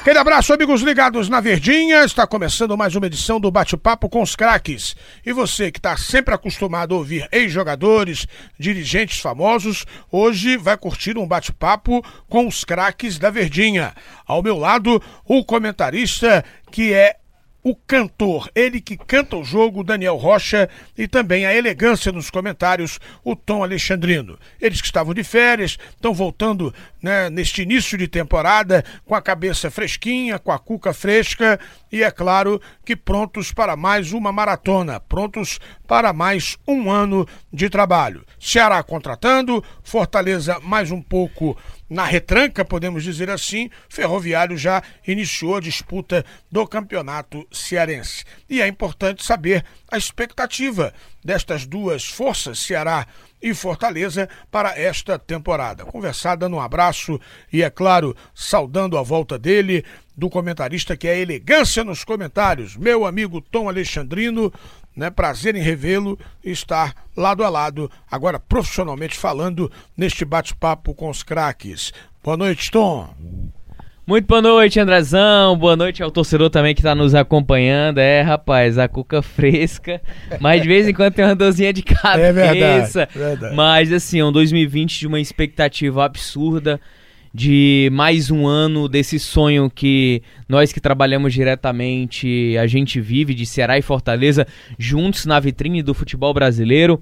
Aquele abraço, amigos ligados na Verdinha. Está começando mais uma edição do Bate-Papo com os Craques. E você que está sempre acostumado a ouvir ex-jogadores, dirigentes famosos, hoje vai curtir um bate-papo com os craques da Verdinha. Ao meu lado, o comentarista que é o cantor, ele que canta o jogo, Daniel Rocha, e também a elegância nos comentários, o Tom Alexandrino. Eles que estavam de férias, estão voltando né, neste início de temporada com a cabeça fresquinha, com a cuca fresca e, é claro, que prontos para mais uma maratona, prontos para mais um ano de trabalho. Ceará contratando, Fortaleza mais um pouco na retranca, podemos dizer assim, Ferroviário já iniciou a disputa do campeonato cearense. E é importante saber a expectativa destas duas forças, Ceará e Fortaleza, para esta temporada. Conversar, dando um abraço e, é claro, saudando a volta dele, do comentarista que é elegância nos comentários, meu amigo Tom Alexandrino. Né, prazer em revê-lo e estar lado a lado, agora profissionalmente falando, neste bate-papo com os craques. Boa noite, Tom. Muito boa noite, Andrezão. Boa noite ao torcedor também que tá nos acompanhando. É, rapaz, a cuca fresca. Mas de vez em quando tem uma dorzinha de cabeça. É verdade, verdade. Mas assim, é um 2020 de uma expectativa absurda. De mais um ano desse sonho que nós que trabalhamos diretamente, a gente vive de Ceará e Fortaleza juntos na vitrine do futebol brasileiro.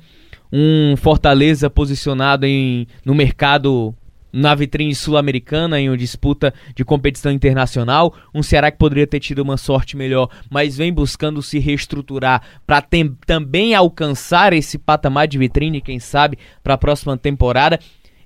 Um Fortaleza posicionado em, no mercado na vitrine sul-americana em uma disputa de competição internacional. Um Ceará que poderia ter tido uma sorte melhor, mas vem buscando se reestruturar para também alcançar esse patamar de vitrine, quem sabe, para a próxima temporada.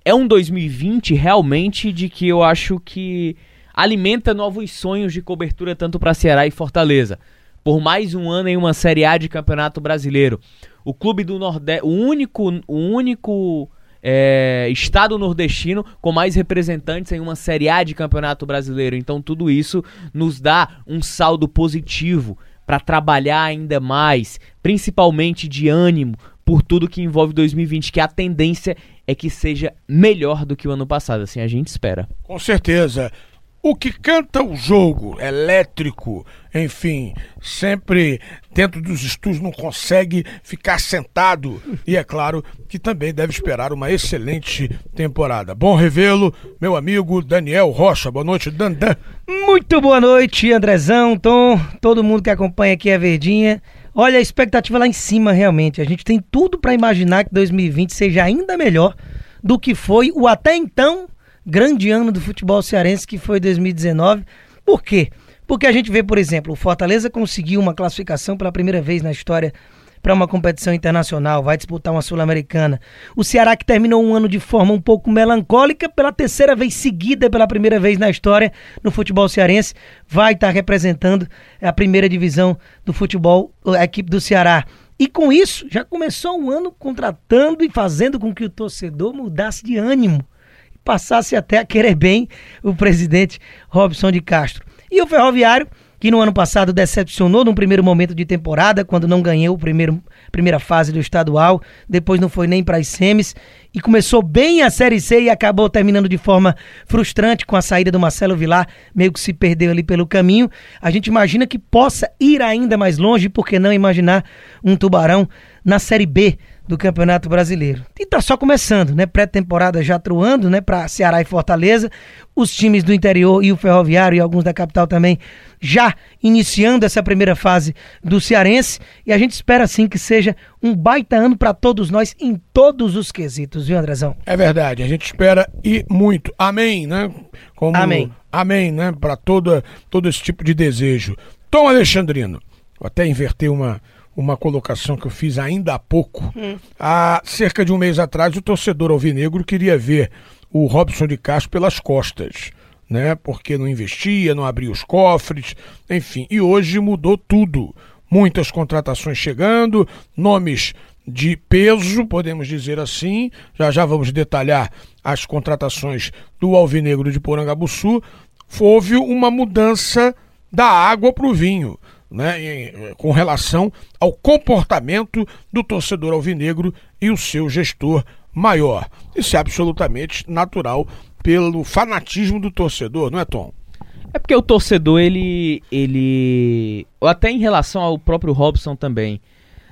É um 2020 realmente de que eu acho que alimenta novos sonhos de cobertura tanto para Ceará e Fortaleza. Por mais um ano em uma Série A de Campeonato Brasileiro. O clube do Nordeste, o único, o único é, estado nordestino com mais representantes em uma Série A de Campeonato Brasileiro. Então tudo isso nos dá um saldo positivo para trabalhar ainda mais, principalmente de ânimo por tudo que envolve 2020, que a tendência é que seja melhor do que o ano passado, assim a gente espera. Com certeza. O que canta o jogo elétrico, enfim, sempre dentro dos estúdios não consegue ficar sentado. E é claro que também deve esperar uma excelente temporada. Bom revê-lo, meu amigo Daniel Rocha. Boa noite, Dandan. Muito boa noite, Andrezão, Tom, todo mundo que acompanha aqui a Verdinha. Olha, a expectativa lá em cima, realmente. A gente tem tudo para imaginar que 2020 seja ainda melhor do que foi o até então grande ano do futebol cearense que foi 2019. Por quê? Porque a gente vê, por exemplo, o Fortaleza conseguiu uma classificação pela primeira vez na história para uma competição internacional, vai disputar uma Sul-Americana. O Ceará que terminou um ano de forma um pouco melancólica, pela terceira vez seguida, pela primeira vez na história no futebol cearense, vai estar representando a primeira divisão do futebol, a equipe do Ceará. E com isso, já começou um ano contratando e fazendo com que o torcedor mudasse de ânimo passasse até a querer bem o presidente Robson de Castro. E o Ferroviário, que no ano passado decepcionou num primeiro momento de temporada, quando não ganhou a primeira fase do estadual, depois não foi nem para as semis, e começou bem a Série C e acabou terminando de forma frustrante com a saída do Marcelo Vilar, meio que se perdeu ali pelo caminho. A gente imagina que possa ir ainda mais longe, por que não imaginar um Tubarão na Série B do Campeonato Brasileiro. E tá só começando, né? Pré-temporada já truando, né? Para Ceará e Fortaleza. Os times do interior e o Ferroviário e alguns da capital também já iniciando essa primeira fase do Cearense. E a gente espera sim que seja um baita ano para todos nós em todos os quesitos, viu, Andrezão? É verdade, a gente espera e muito. Amém, né? Como... Amém. Amém, né? Para todo, todo esse tipo de desejo. Tom Alexandrino, vou até inverter uma uma colocação que eu fiz ainda há pouco. Hum. Há cerca de um mês atrás, o torcedor alvinegro queria ver o Robson de Castro pelas costas, né? Porque não investia, não abria os cofres, enfim. E hoje mudou tudo. Muitas contratações chegando, nomes de peso, podemos dizer assim. Já já vamos detalhar as contratações do Alvinegro de Porangabuçu. Houve uma mudança da água para o vinho. Né, com relação ao comportamento do torcedor alvinegro e o seu gestor maior. Isso é absolutamente natural pelo fanatismo do torcedor, não é, Tom? É porque o torcedor, ele. ele. Ou até em relação ao próprio Robson também.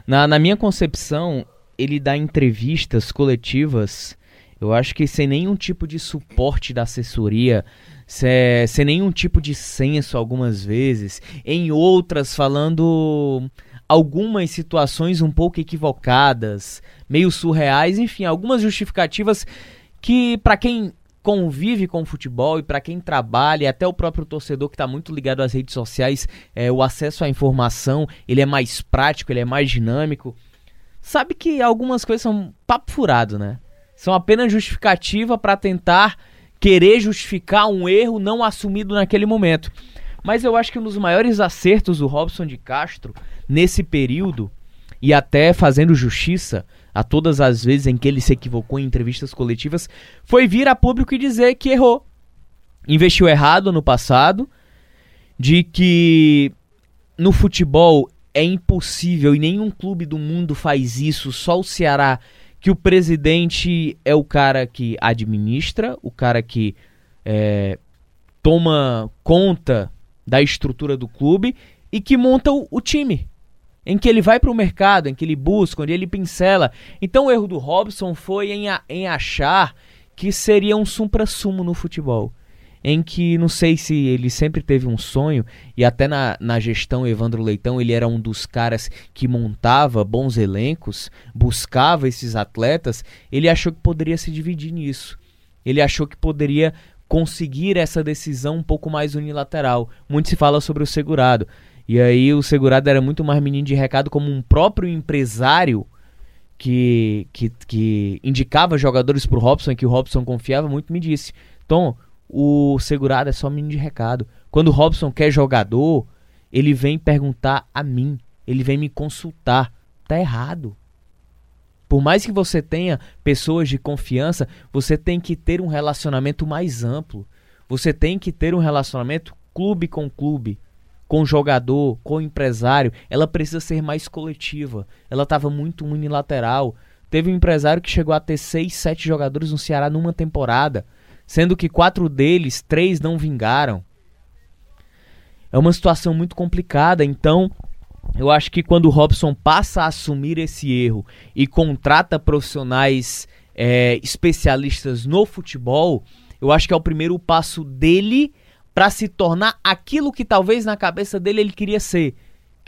Na, na minha concepção, ele dá entrevistas coletivas, eu acho que sem nenhum tipo de suporte da assessoria, sem, sem nenhum tipo de senso algumas vezes, em outras falando algumas situações um pouco equivocadas, meio surreais, enfim, algumas justificativas que para quem convive com o futebol e para quem trabalha, até o próprio torcedor que está muito ligado às redes sociais, é, o acesso à informação ele é mais prático, ele é mais dinâmico. Sabe que algumas coisas são papo furado, né? São apenas justificativa para tentar querer justificar um erro não assumido naquele momento. Mas eu acho que um dos maiores acertos do Robson de Castro nesse período, e até fazendo justiça, a todas as vezes em que ele se equivocou em entrevistas coletivas, foi vir a público e dizer que errou. Investiu errado no passado, de que no futebol é impossível e nenhum clube do mundo faz isso, só o Ceará, que o presidente é o cara que administra, o cara que é, toma conta da estrutura do clube e que monta o, o time em que ele vai para o mercado, em que ele busca, onde ele pincela. Então o erro do Robson foi em, a, em achar que seria um supra-sumo no futebol. Em que não sei se ele sempre teve um sonho, e até na, na gestão Evandro Leitão ele era um dos caras que montava bons elencos, buscava esses atletas. Ele achou que poderia se dividir nisso. Ele achou que poderia conseguir essa decisão um pouco mais unilateral. Muito se fala sobre o segurado. E aí o segurado era muito mais menino de recado como um próprio empresário que, que, que indicava jogadores pro Robson, que o Robson confiava muito, me disse: Tom, o segurado é só menino de recado. Quando o Robson quer jogador, ele vem perguntar a mim, ele vem me consultar. Tá errado. Por mais que você tenha pessoas de confiança, você tem que ter um relacionamento mais amplo. Você tem que ter um relacionamento clube com clube com jogador, com empresário, ela precisa ser mais coletiva. Ela estava muito unilateral. Teve um empresário que chegou a ter seis, sete jogadores no Ceará numa temporada, sendo que quatro deles, três não vingaram. É uma situação muito complicada, então eu acho que quando o Robson passa a assumir esse erro e contrata profissionais é, especialistas no futebol, eu acho que é o primeiro passo dele para se tornar aquilo que talvez na cabeça dele ele queria ser,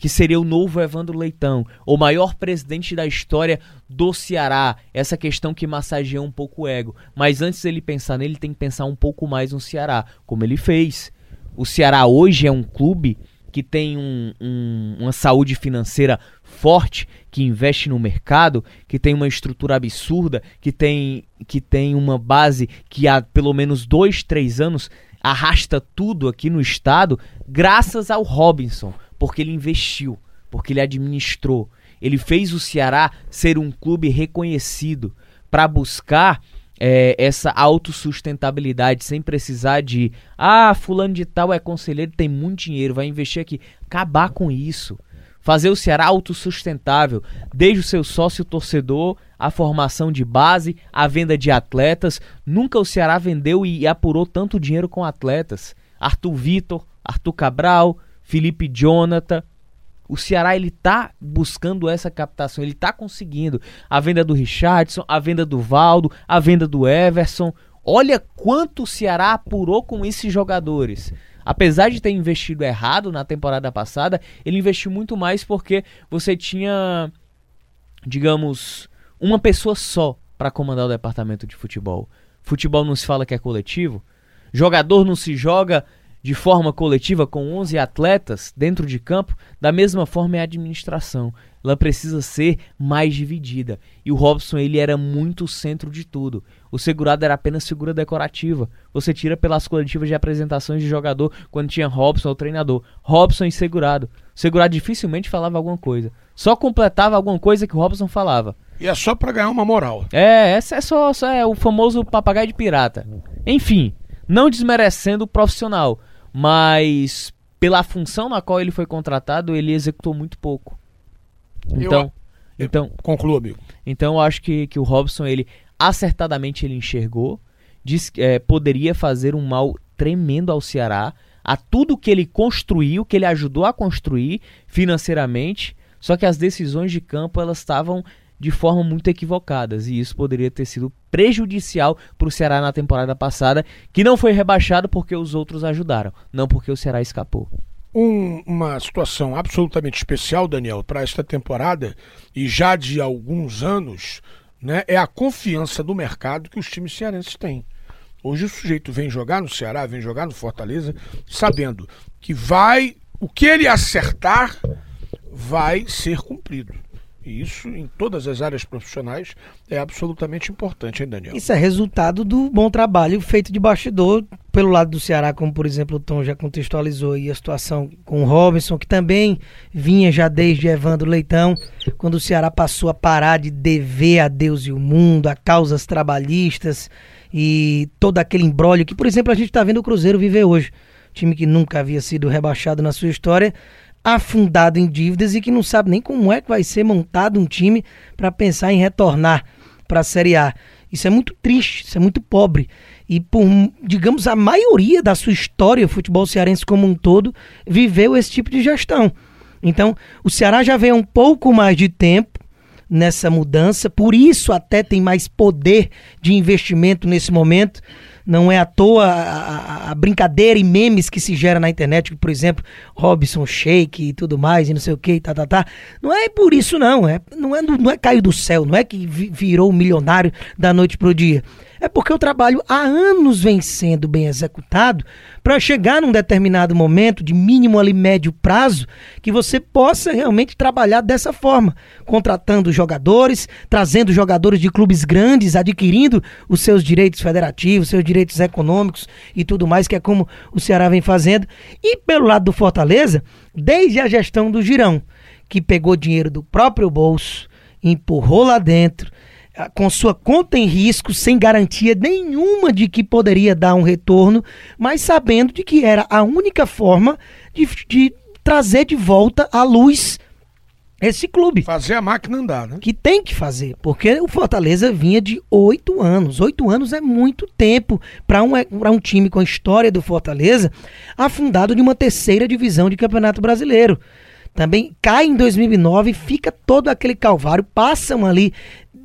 que seria o novo Evandro Leitão, o maior presidente da história do Ceará. Essa questão que massageia um pouco o ego. Mas antes dele pensar nele, tem que pensar um pouco mais no Ceará, como ele fez. O Ceará hoje é um clube que tem um, um, uma saúde financeira forte, que investe no mercado, que tem uma estrutura absurda, que tem, que tem uma base que há pelo menos dois, três anos arrasta tudo aqui no estado graças ao Robinson, porque ele investiu, porque ele administrou. Ele fez o Ceará ser um clube reconhecido para buscar é, essa autossustentabilidade sem precisar de ah, fulano de tal é conselheiro, tem muito dinheiro, vai investir aqui. Acabar com isso fazer o Ceará autossustentável, desde o seu sócio torcedor, a formação de base, a venda de atletas. Nunca o Ceará vendeu e apurou tanto dinheiro com atletas. Arthur Vitor, Arthur Cabral, Felipe Jonathan. O Ceará ele tá buscando essa captação, ele tá conseguindo. A venda do Richardson, a venda do Valdo, a venda do Everson. Olha quanto o Ceará apurou com esses jogadores. Apesar de ter investido errado na temporada passada, ele investiu muito mais porque você tinha, digamos, uma pessoa só para comandar o departamento de futebol. Futebol não se fala que é coletivo. Jogador não se joga de forma coletiva com 11 atletas dentro de campo, da mesma forma é a administração. Ela precisa ser mais dividida. E o Robson, ele era muito o centro de tudo. O segurado era apenas figura decorativa. Você tira pelas coletivas de apresentações de jogador quando tinha Robson ou treinador. Robson e segurado. O segurado dificilmente falava alguma coisa. Só completava alguma coisa que o Robson falava. E é só pra ganhar uma moral. É, essa é só, só é o famoso papagaio de pirata. Enfim, não desmerecendo o profissional, mas pela função na qual ele foi contratado, ele executou muito pouco. Então, Eu- então, Conclua, amigo. então eu acho que, que o Robson, ele acertadamente ele enxergou, disse que é, poderia fazer um mal tremendo ao Ceará, a tudo que ele construiu, que ele ajudou a construir financeiramente, só que as decisões de campo elas estavam de forma muito equivocadas e isso poderia ter sido prejudicial para o Ceará na temporada passada, que não foi rebaixado porque os outros ajudaram, não porque o Ceará escapou. Um- uma situação absolutamente especial, Daniel, para esta temporada e já de alguns anos, né, é a confiança do mercado que os times cearenses têm. Hoje o sujeito vem jogar no Ceará, vem jogar no Fortaleza, sabendo que vai, o que ele acertar vai ser cumprido. E isso em todas as áreas profissionais é absolutamente importante, hein, Daniel? Isso é resultado do bom trabalho feito de bastidor pelo lado do Ceará, como por exemplo o Tom já contextualizou aí a situação com o Robinson, que também vinha já desde Evandro Leitão, quando o Ceará passou a parar de dever a Deus e o mundo, a causas trabalhistas e todo aquele embrólio que, por exemplo, a gente está vendo o Cruzeiro viver hoje. Time que nunca havia sido rebaixado na sua história, afundado em dívidas e que não sabe nem como é que vai ser montado um time para pensar em retornar para a Série A. Isso é muito triste, isso é muito pobre. E por, digamos, a maioria da sua história, o futebol cearense como um todo, viveu esse tipo de gestão. Então, o Ceará já vem há um pouco mais de tempo nessa mudança, por isso até tem mais poder de investimento nesse momento. Não é à toa a, a- brincadeira e memes que se gera na internet, por exemplo, Robson Shake e tudo mais, e não sei o que, tá, tá, tá. Não é por isso, não. É, não, é, não é cair do céu, não é que vi- virou milionário da noite pro dia. É porque o trabalho há anos vem sendo bem executado para chegar num determinado momento, de mínimo ali médio prazo, que você possa realmente trabalhar dessa forma, contratando jogadores, trazendo jogadores de clubes grandes, adquirindo os seus direitos federativos, seus direitos econômicos e tudo mais, que é como o Ceará vem fazendo. E pelo lado do Fortaleza, desde a gestão do Girão, que pegou dinheiro do próprio bolso, empurrou lá dentro, com sua conta em risco, sem garantia nenhuma de que poderia dar um retorno, mas sabendo de que era a única forma de, de trazer de volta à luz esse clube. Fazer a máquina andar, né? Que tem que fazer, porque o Fortaleza vinha de oito anos. Oito anos é muito tempo para um, pra um time com a história do Fortaleza afundado de uma terceira divisão de Campeonato Brasileiro. Também cai em 2009, fica todo aquele calvário, passam ali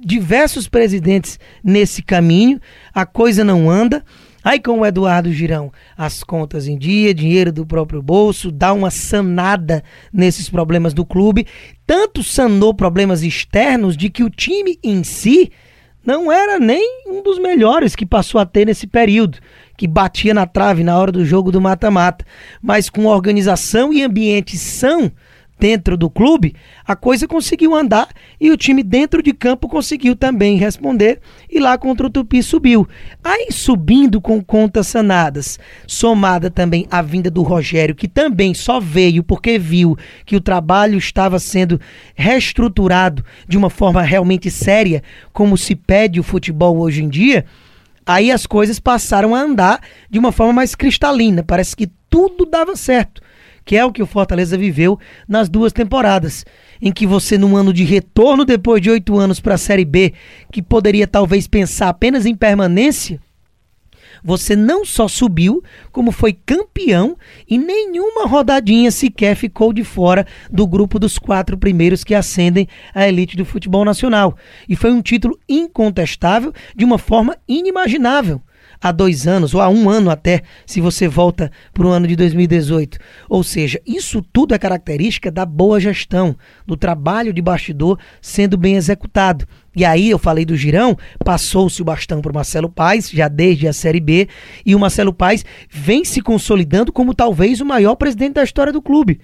diversos presidentes nesse caminho, a coisa não anda. Aí com o Eduardo Girão, as contas em dia, dinheiro do próprio bolso, dá uma sanada nesses problemas do clube. Tanto sanou problemas externos de que o time em si não era nem um dos melhores que passou a ter nesse período, que batia na trave na hora do jogo do mata-mata. Mas com organização e ambiente são dentro do clube, a coisa conseguiu andar e o time dentro de campo conseguiu também responder e lá contra o Tupi subiu. Aí subindo com contas sanadas, somada também a vinda do Rogério, que também só veio porque viu que o trabalho estava sendo reestruturado de uma forma realmente séria, como se pede o futebol hoje em dia, aí as coisas passaram a andar de uma forma mais cristalina, parece que tudo dava certo que é o que o Fortaleza viveu nas duas temporadas, em que você, num ano de retorno depois de oito anos para a Série B, que poderia talvez pensar apenas em permanência, você não só subiu, como foi campeão e nenhuma rodadinha sequer ficou de fora do grupo dos quatro primeiros que ascendem à elite do futebol nacional. E foi um título incontestável de uma forma inimaginável. Há dois anos, ou há um ano até, se você volta para o ano de 2018. Ou seja, isso tudo é característica da boa gestão, do trabalho de bastidor sendo bem executado. E aí eu falei do Girão, passou-se o bastão para o Marcelo Paes, já desde a Série B, e o Marcelo Paes vem se consolidando como talvez o maior presidente da história do clube.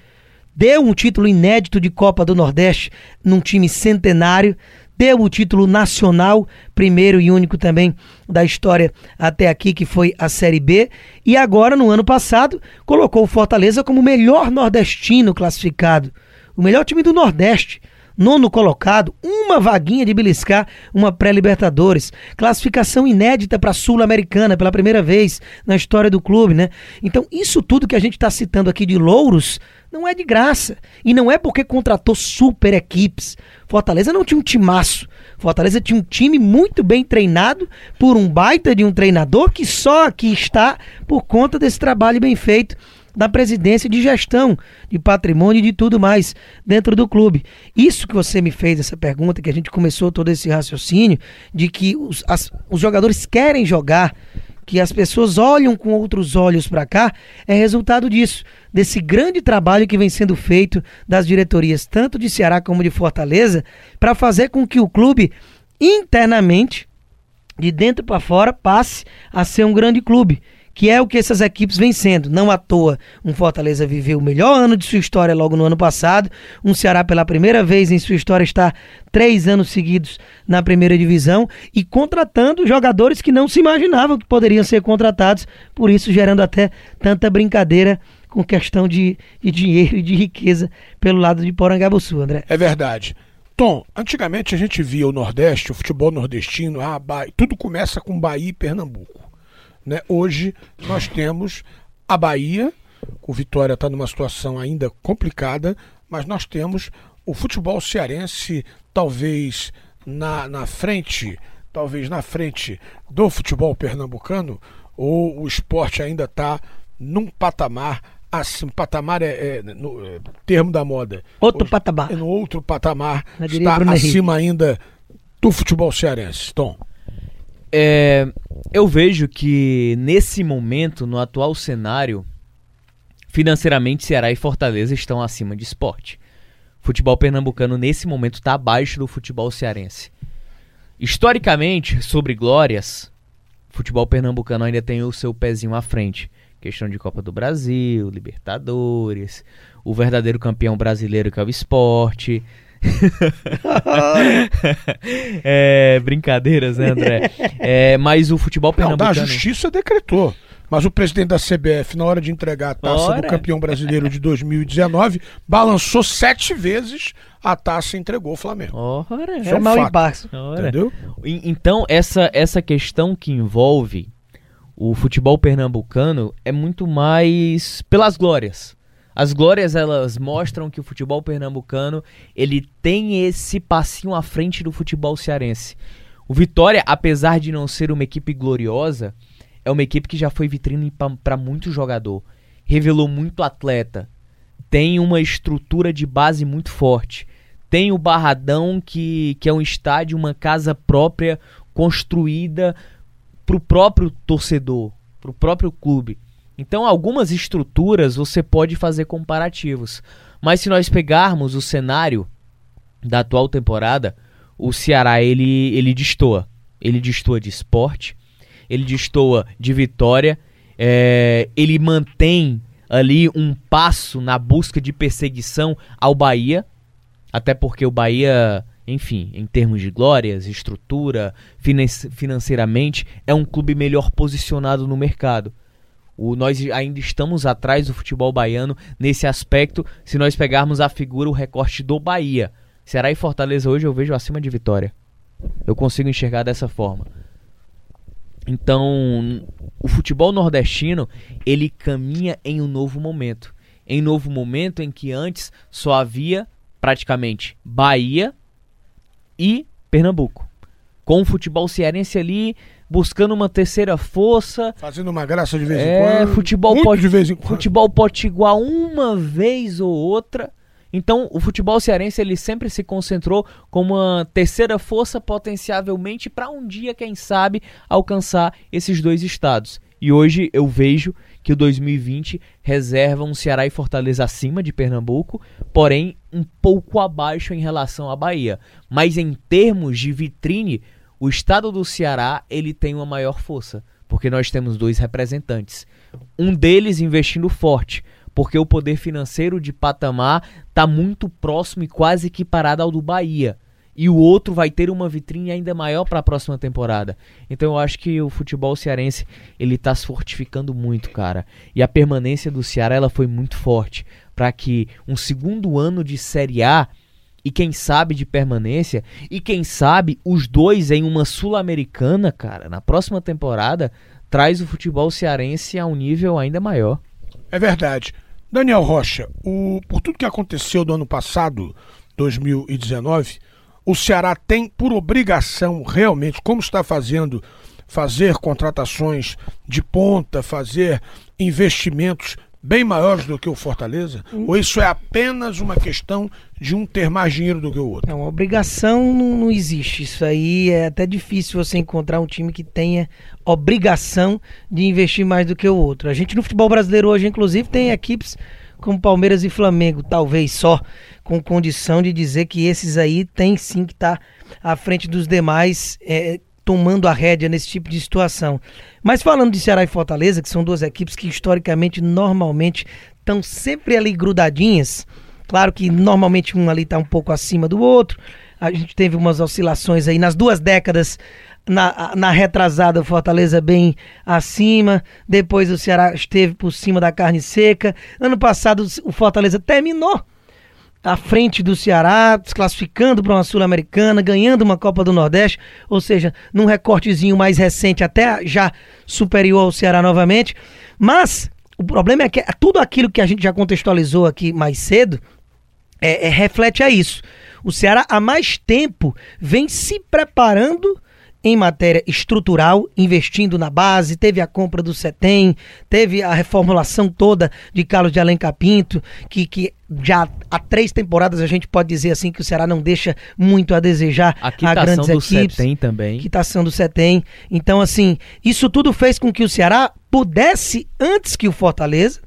Deu um título inédito de Copa do Nordeste num time centenário, deu o título nacional, primeiro e único também da história até aqui, que foi a Série B, e agora, no ano passado, colocou o Fortaleza como o melhor nordestino classificado, o melhor time do Nordeste nono colocado, uma vaguinha de beliscar uma pré-Libertadores, classificação inédita para a Sul-Americana pela primeira vez na história do clube, né? Então, isso tudo que a gente está citando aqui de louros não é de graça. E não é porque contratou super equipes. Fortaleza não tinha um timaço. Fortaleza tinha um time muito bem treinado por um baita de um treinador que só aqui está por conta desse trabalho bem feito da presidência de gestão de patrimônio e de tudo mais dentro do clube. Isso que você me fez, essa pergunta, que a gente começou todo esse raciocínio, de que os, as, os jogadores querem jogar, que as pessoas olham com outros olhos para cá, é resultado disso, desse grande trabalho que vem sendo feito das diretorias, tanto de Ceará como de Fortaleza, para fazer com que o clube internamente, de dentro para fora, passe a ser um grande clube que é o que essas equipes vêm sendo. Não à toa, um Fortaleza viveu o melhor ano de sua história logo no ano passado, um Ceará pela primeira vez em sua história está três anos seguidos na primeira divisão e contratando jogadores que não se imaginavam que poderiam ser contratados, por isso gerando até tanta brincadeira com questão de, de dinheiro e de riqueza pelo lado de Porangabuçu, André. É verdade. Tom, antigamente a gente via o Nordeste, o futebol nordestino, ah, Bahia, tudo começa com Bahia e Pernambuco. Né? Hoje nós temos a Bahia, o Vitória está numa situação ainda complicada, mas nós temos o futebol cearense talvez na, na frente, talvez na frente do futebol pernambucano, ou o esporte ainda está num patamar assim, patamar é, é no é, termo da moda. Outro Hoje, patamar. É no outro patamar está acima ainda do futebol cearense, Tom. É, eu vejo que nesse momento, no atual cenário, financeiramente Ceará e Fortaleza estão acima de esporte. Futebol pernambucano nesse momento está abaixo do futebol cearense. Historicamente, sobre glórias, futebol pernambucano ainda tem o seu pezinho à frente. Questão de Copa do Brasil, Libertadores, o verdadeiro campeão brasileiro que é o esporte, é, brincadeiras, né, André? É, mas o futebol pernambucano... Não, a justiça decretou. Mas o presidente da CBF, na hora de entregar a taça Ora. do campeão brasileiro de 2019, balançou sete vezes a taça e entregou o Flamengo. Ora, é, é mal em Entendeu? Então, essa, essa questão que envolve o futebol pernambucano é muito mais pelas glórias. As glórias elas mostram que o futebol pernambucano ele tem esse passinho à frente do futebol cearense. O Vitória, apesar de não ser uma equipe gloriosa, é uma equipe que já foi vitrine para muito jogador, revelou muito atleta, tem uma estrutura de base muito forte, tem o Barradão que, que é um estádio, uma casa própria construída para o próprio torcedor, para o próprio clube. Então, algumas estruturas você pode fazer comparativos. Mas se nós pegarmos o cenário da atual temporada, o Ceará ele, ele destoa. Ele destoa de esporte, ele destoa de vitória, é, ele mantém ali um passo na busca de perseguição ao Bahia, até porque o Bahia, enfim, em termos de glórias, estrutura, financeiramente, é um clube melhor posicionado no mercado. O, nós ainda estamos atrás do futebol baiano nesse aspecto, se nós pegarmos a figura, o recorte do Bahia. Será e Fortaleza hoje eu vejo acima de Vitória. Eu consigo enxergar dessa forma. Então, o futebol nordestino, ele caminha em um novo momento. Em um novo momento em que antes só havia praticamente Bahia e Pernambuco. Com o futebol cearense ali buscando uma terceira força. Fazendo uma graça de vez é, em quando. Futebol pode, de vez em quando. Futebol pode igual uma vez ou outra. Então, o futebol cearense ele sempre se concentrou como uma terceira força potencialmente para um dia, quem sabe, alcançar esses dois estados. E hoje eu vejo que o 2020 reserva um Ceará e Fortaleza acima de Pernambuco, porém um pouco abaixo em relação à Bahia. Mas em termos de vitrine, o estado do Ceará ele tem uma maior força, porque nós temos dois representantes. Um deles investindo forte, porque o poder financeiro de patamar está muito próximo e quase equiparado ao do Bahia. E o outro vai ter uma vitrine ainda maior para a próxima temporada. Então eu acho que o futebol cearense ele está se fortificando muito, cara. E a permanência do Ceará ela foi muito forte para que um segundo ano de Série A e quem sabe de permanência e quem sabe os dois em uma sul-americana, cara, na próxima temporada traz o futebol cearense a um nível ainda maior. É verdade. Daniel Rocha, o, por tudo que aconteceu do ano passado, 2019, o Ceará tem por obrigação, realmente, como está fazendo, fazer contratações de ponta, fazer investimentos bem maiores do que o Fortaleza? Hum. Ou isso é apenas uma questão de um ter mais dinheiro do que o outro? Não, obrigação não, não, existe. Isso aí é até difícil você encontrar um time que tenha obrigação de investir mais do que o outro. A gente no futebol brasileiro hoje, inclusive, tem equipes como Palmeiras e Flamengo, talvez só, com condição de dizer que esses aí tem sim que estar tá à frente dos demais, é, tomando a rédea nesse tipo de situação. Mas falando de Ceará e Fortaleza, que são duas equipes que historicamente, normalmente, estão sempre ali grudadinhas, claro que normalmente um ali está um pouco acima do outro, a gente teve umas oscilações aí nas duas décadas na, na retrasada o Fortaleza bem acima, depois o Ceará esteve por cima da carne seca. Ano passado o Fortaleza terminou à frente do Ceará, se classificando para uma Sul-Americana, ganhando uma Copa do Nordeste, ou seja, num recortezinho mais recente, até já superior ao Ceará novamente. Mas o problema é que tudo aquilo que a gente já contextualizou aqui mais cedo é, é reflete a isso. O Ceará há mais tempo vem se preparando em matéria estrutural, investindo na base, teve a compra do CETEM, teve a reformulação toda de Carlos de Alencar Pinto, que, que já há três temporadas a gente pode dizer assim que o Ceará não deixa muito a desejar a, a grandes do equipes. CETEM também. Quitação do CETEM. Então, assim, isso tudo fez com que o Ceará pudesse, antes que o Fortaleza,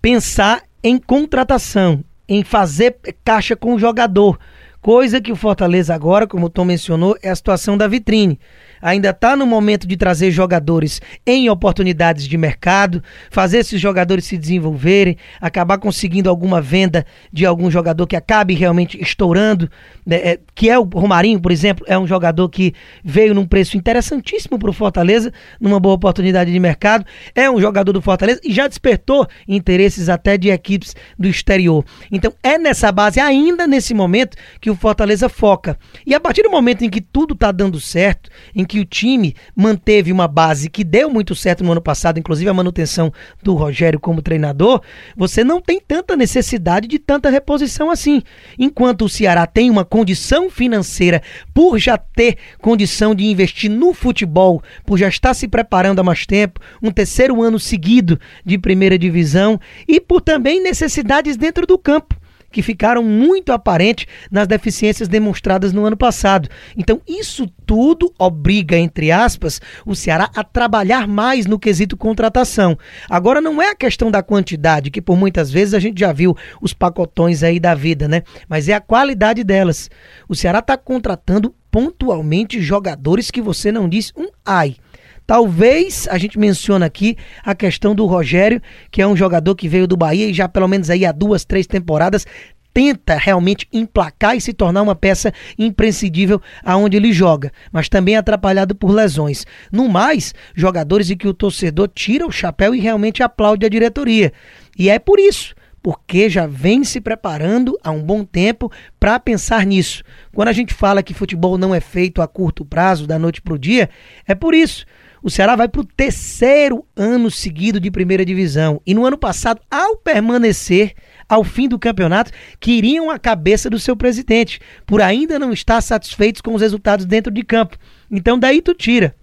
pensar em contratação, em fazer caixa com o jogador. Coisa que o Fortaleza agora, como o Tom mencionou, é a situação da vitrine ainda está no momento de trazer jogadores em oportunidades de mercado, fazer esses jogadores se desenvolverem, acabar conseguindo alguma venda de algum jogador que acabe realmente estourando, né, é, que é o Romarinho, por exemplo, é um jogador que veio num preço interessantíssimo para o Fortaleza, numa boa oportunidade de mercado, é um jogador do Fortaleza e já despertou interesses até de equipes do exterior. Então é nessa base, ainda nesse momento, que o Fortaleza foca. E a partir do momento em que tudo está dando certo, em que que o time manteve uma base que deu muito certo no ano passado, inclusive a manutenção do Rogério como treinador, você não tem tanta necessidade de tanta reposição assim. Enquanto o Ceará tem uma condição financeira por já ter condição de investir no futebol, por já estar se preparando há mais tempo, um terceiro ano seguido de primeira divisão e por também necessidades dentro do campo que ficaram muito aparentes nas deficiências demonstradas no ano passado. Então, isso tudo obriga, entre aspas, o Ceará a trabalhar mais no quesito contratação. Agora, não é a questão da quantidade, que por muitas vezes a gente já viu os pacotões aí da vida, né? Mas é a qualidade delas. O Ceará está contratando pontualmente jogadores que você não diz um ai. Talvez a gente mencione aqui a questão do Rogério, que é um jogador que veio do Bahia e já pelo menos aí há duas, três temporadas tenta realmente emplacar e se tornar uma peça imprescindível aonde ele joga, mas também atrapalhado por lesões. No mais, jogadores em que o torcedor tira o chapéu e realmente aplaude a diretoria. E é por isso porque já vem se preparando há um bom tempo para pensar nisso. Quando a gente fala que futebol não é feito a curto prazo, da noite para o dia, é por isso. O Ceará vai para o terceiro ano seguido de primeira divisão. E no ano passado, ao permanecer ao fim do campeonato, queriam a cabeça do seu presidente, por ainda não estar satisfeitos com os resultados dentro de campo. Então daí tu tira.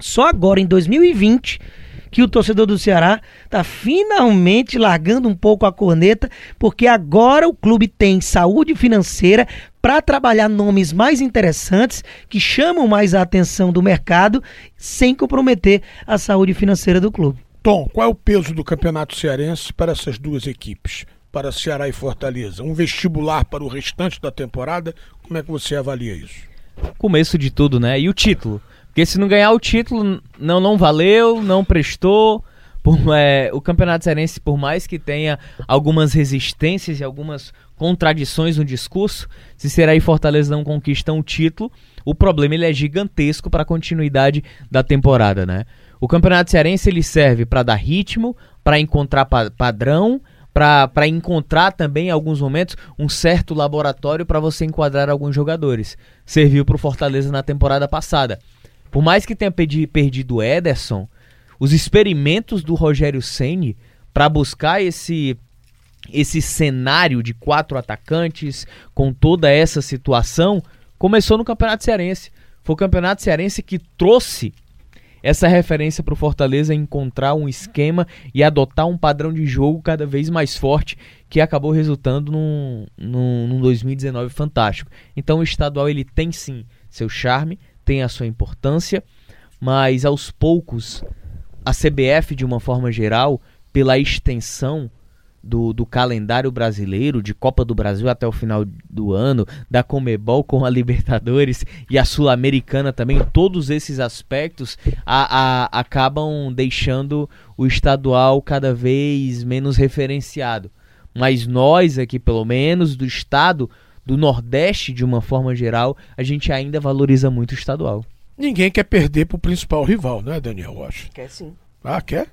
Só agora em 2020 que o torcedor do Ceará está finalmente largando um pouco a corneta, porque agora o clube tem saúde financeira para trabalhar nomes mais interessantes que chamam mais a atenção do mercado, sem comprometer a saúde financeira do clube. Tom, qual é o peso do campeonato cearense para essas duas equipes? Para Ceará e Fortaleza? Um vestibular para o restante da temporada? Como é que você avalia isso? Começo de tudo, né? E o título? Porque se não ganhar o título, não, não valeu, não prestou. Por, é, o Campeonato Cearense, por mais que tenha algumas resistências e algumas contradições no discurso, se Ceará e Fortaleza não conquistam o título, o problema ele é gigantesco para a continuidade da temporada, né? O Campeonato Cearense ele serve para dar ritmo, para encontrar pa padrão, para encontrar também em alguns momentos um certo laboratório para você enquadrar alguns jogadores. Serviu para o Fortaleza na temporada passada. Por mais que tenha perdido o Ederson, os experimentos do Rogério Ceni para buscar esse esse cenário de quatro atacantes com toda essa situação começou no Campeonato Cearense. Foi o Campeonato Cearense que trouxe essa referência para o Fortaleza encontrar um esquema e adotar um padrão de jogo cada vez mais forte que acabou resultando num, num, num 2019 fantástico. Então o estadual ele tem sim seu charme, tem a sua importância, mas aos poucos a CBF de uma forma geral, pela extensão do, do calendário brasileiro, de Copa do Brasil até o final do ano, da Comebol com a Libertadores e a Sul-Americana também, todos esses aspectos a, a, acabam deixando o estadual cada vez menos referenciado. Mas nós aqui, pelo menos, do estado do Nordeste, de uma forma geral, a gente ainda valoriza muito o estadual. Ninguém quer perder para o principal rival, não é, Daniel? Eu acho. Quer sim. Ah, quer?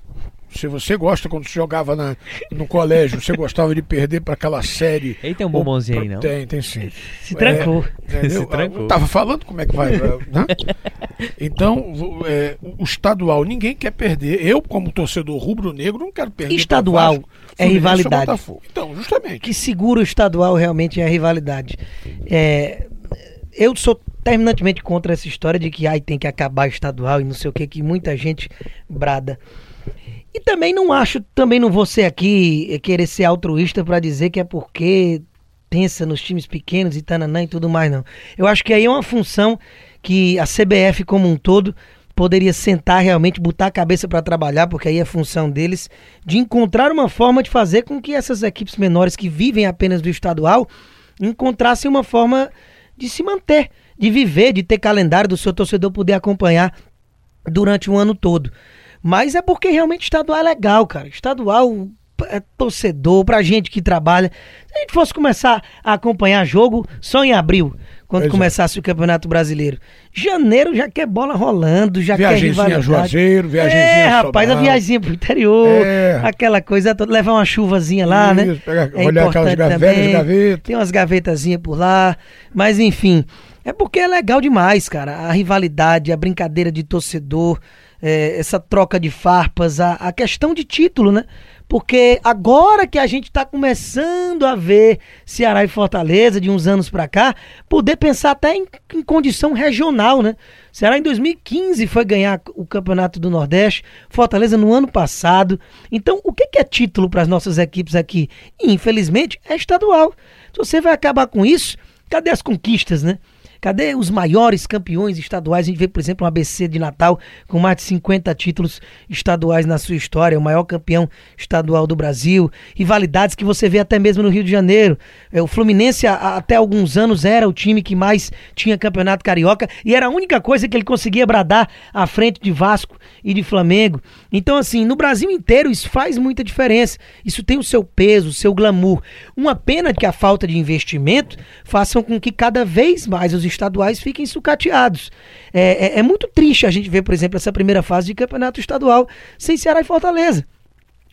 Se você gosta, quando você jogava na, no colégio, você gostava de perder para aquela série. Ele tem um bombonzinho aí, não? Tem, tem sim. Se trancou. É, Se trancou. Eu tava falando como é que vai. Né? Então, é, o estadual, ninguém quer perder. Eu, como torcedor rubro-negro, não quero perder. Estadual Vasco, é rivalidade. Então, justamente. que segura o estadual realmente é a rivalidade. É, eu sou terminantemente contra essa história de que ai, tem que acabar estadual e não sei o que, que muita gente brada. E também não acho, também não vou ser aqui eh, querer ser altruísta para dizer que é porque pensa nos times pequenos e tananã e tudo mais, não. Eu acho que aí é uma função que a CBF como um todo poderia sentar realmente, botar a cabeça para trabalhar, porque aí é função deles, de encontrar uma forma de fazer com que essas equipes menores que vivem apenas do estadual encontrassem uma forma de se manter, de viver, de ter calendário do seu torcedor poder acompanhar durante o ano todo. Mas é porque realmente estadual é legal, cara. Estadual é torcedor, pra gente que trabalha. Se a gente fosse começar a acompanhar jogo só em abril, quando Pois é. começasse o Campeonato Brasileiro. Janeiro já quer bola rolando, já quer Viagenzinha a rivalidade. Juazeiro, viagenzinha É, rapaz, a viagemzinha pro interior, É. aquela coisa toda, levar uma chuvazinha lá, né? Isso, pegar- É olhar aquelas importante ga- também. velhas gavetas. Tem umas gavetazinhas por lá, mas enfim, é porque é legal demais, cara. A rivalidade, a brincadeira de torcedor, é, essa troca de farpas, a, a questão de título, né? Porque agora que a gente tá começando a ver Ceará e Fortaleza de uns anos pra cá, poder pensar até em, em condição regional, né? Ceará em 2015 foi ganhar o Campeonato do Nordeste, Fortaleza no ano passado. Então, o que que é título para as nossas equipes aqui? Infelizmente, é estadual. Se você vai acabar com isso, cadê as conquistas, né? Cadê os maiores campeões estaduais? A gente vê, por exemplo, um ABC de Natal com mais de 50 títulos estaduais na sua história, o maior campeão estadual do Brasil. Rivalidades que você vê até mesmo no Rio de Janeiro. É, O Fluminense, até alguns anos, era o time que mais tinha campeonato carioca e era a única coisa que ele conseguia bradar à frente de Vasco e de Flamengo. Então, assim, no Brasil inteiro isso faz muita diferença. Isso tem o seu peso, o seu glamour. Uma pena que a falta de investimento façam com que cada vez mais os estaduais fiquem sucateados. É, é- é muito triste a gente ver, por exemplo, essa primeira fase de campeonato estadual sem Ceará e Fortaleza.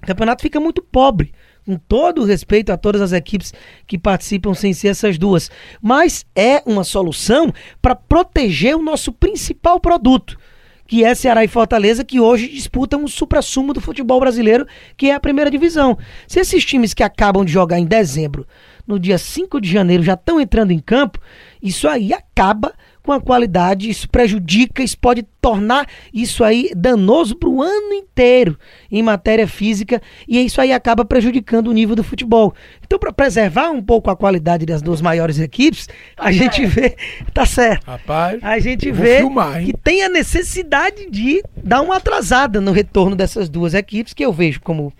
O campeonato fica muito pobre. Com todo o respeito a todas as equipes que participam sem ser essas duas. Mas é uma solução para proteger o nosso principal produto, que é Ceará e Fortaleza, que hoje disputam o supra-sumo do futebol brasileiro, que é a primeira divisão. Se esses times que acabam de jogar em dezembro, no dia 5 de janeiro, já estão entrando em campo, isso aí acaba com a qualidade, isso prejudica, isso pode tornar isso aí danoso para o ano inteiro em matéria física e isso aí acaba prejudicando o nível do futebol. Então, para preservar um pouco a qualidade das duas maiores equipes, a gente vê, tá certo. Rapaz, A gente vê filmar, que tem a necessidade de dar uma atrasada no retorno dessas duas equipes, que eu vejo como.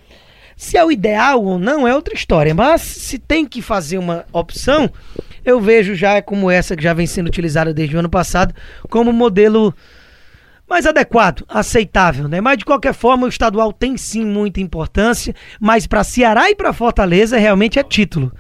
Se é o ideal ou não é outra história, mas se tem que fazer uma opção, eu vejo já como essa que já vem sendo utilizada desde o ano passado, como modelo mais adequado, aceitável, né? Mas de qualquer forma, o estadual tem sim muita importância, mas para Ceará e para Fortaleza realmente é título.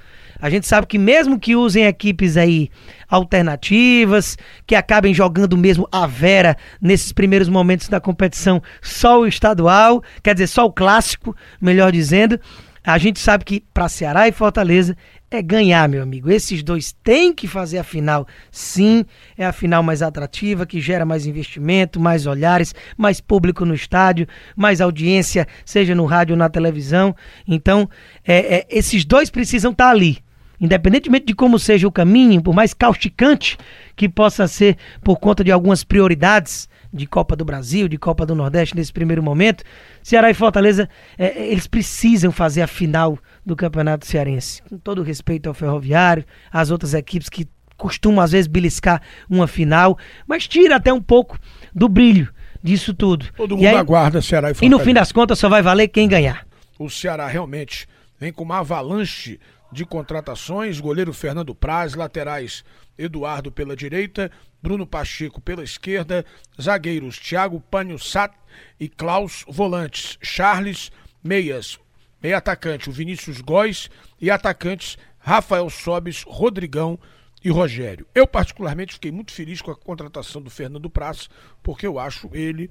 A gente sabe que mesmo que usem equipes aí alternativas, que acabem jogando mesmo a Vera nesses primeiros momentos da competição, só o estadual, quer dizer, só o clássico, melhor dizendo, a gente sabe que para Ceará e Fortaleza é ganhar, meu amigo. Esses dois têm que fazer a final, sim. É a final mais atrativa, que gera mais investimento, mais olhares, mais público no estádio, mais audiência, seja no rádio ou na televisão. Então, é, é, esses dois precisam estar ali. Independentemente de como seja o caminho, por mais causticante que possa ser por conta de algumas prioridades de Copa do Brasil, de Copa do Nordeste nesse primeiro momento, Ceará e Fortaleza, é, eles precisam fazer a final do Campeonato Cearense. Com todo respeito ao Ferroviário, às outras equipes que costumam às vezes beliscar uma final, mas tira até um pouco do brilho disso tudo. Todo E mundo aí- aguarda Ceará e E Fortaleza. no fim das contas só vai valer quem ganhar. o Ceará realmente vem com uma avalanche de contratações, goleiro Fernando Praz, laterais Eduardo pela direita, Bruno Pacheco pela esquerda, zagueiros Thiago Panho Sat e Klaus volantes, Charles Meias, meia atacante o Vinícius Góes e atacantes Rafael Sobes, Rodrigão e Rogério. Eu particularmente fiquei muito feliz com a contratação do Fernando Praz, porque eu acho ele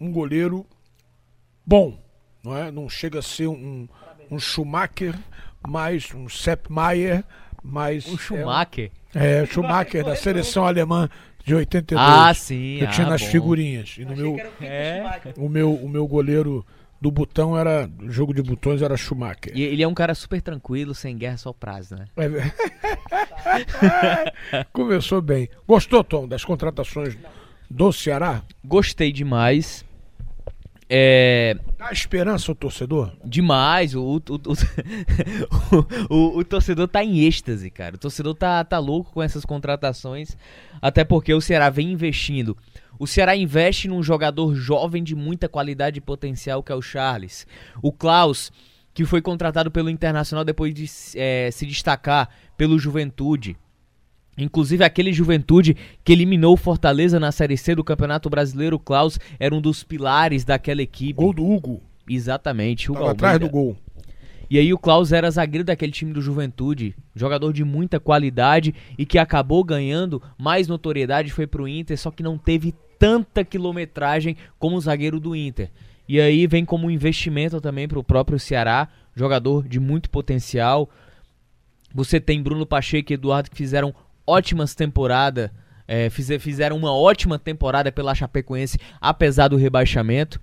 um goleiro bom, não é? Não chega a ser um, um Schumacher, mas um Sepp Maier, mas O Schumacher. é, é Schumacher da seleção alemã de 82. Ah, sim, Eu ah, tinha nas bom. figurinhas. E no meu, É. o meu o meu goleiro do botão era, o jogo de botões era Schumacher. E ele é um cara super tranquilo, sem guerra, só prazo, né? É Começou bem. Gostou, Tom, das contratações do Ceará? Gostei demais. É. Dá esperança ao torcedor? Demais. O, o, o, o, o- o torcedor tá em êxtase, cara. O torcedor tá, tá louco com essas contratações. Até porque o Ceará vem investindo. O Ceará investe num jogador jovem de muita qualidade e potencial, que é o Charles. O Klaus, que foi contratado pelo Internacional depois de eh, se destacar pelo Juventude. Inclusive aquele Juventude que eliminou o Fortaleza na Série C do Campeonato Brasileiro, o Klaus era um dos pilares daquela equipe. Gol do Hugo. Exatamente, Hugo Tava atrás do gol. E aí o Klaus era zagueiro daquele time do Juventude, jogador de muita qualidade e que acabou ganhando mais notoriedade, foi pro Inter, só que não teve tanta quilometragem como o zagueiro do Inter. E aí vem como um investimento também pro próprio Ceará, jogador de muito potencial. Você tem Bruno Pacheco e Eduardo que fizeram ótimas temporadas, é, fize- fizeram uma ótima temporada pela Chapecoense, apesar do rebaixamento.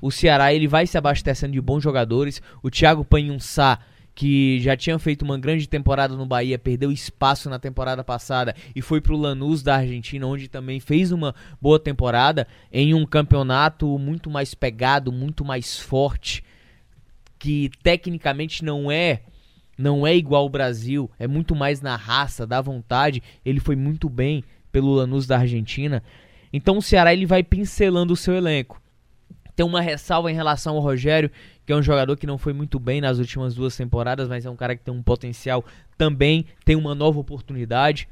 O Ceará ele vai se abastecendo de bons jogadores. O Thiago Panhunsá, que já tinha feito uma grande temporada no Bahia, perdeu espaço na temporada passada e foi pro Lanús da Argentina, onde também fez uma boa temporada em um campeonato muito mais pegado, muito mais forte, que tecnicamente não é não é igual ao Brasil, é muito mais na raça, da vontade. Ele foi muito bem pelo Lanús da Argentina. Então o Ceará ele vai pincelando o seu elenco. Tem uma ressalva em relação ao Rogério, que é um jogador que não foi muito bem nas últimas duas temporadas, mas é um cara que tem um potencial também, tem uma nova oportunidade.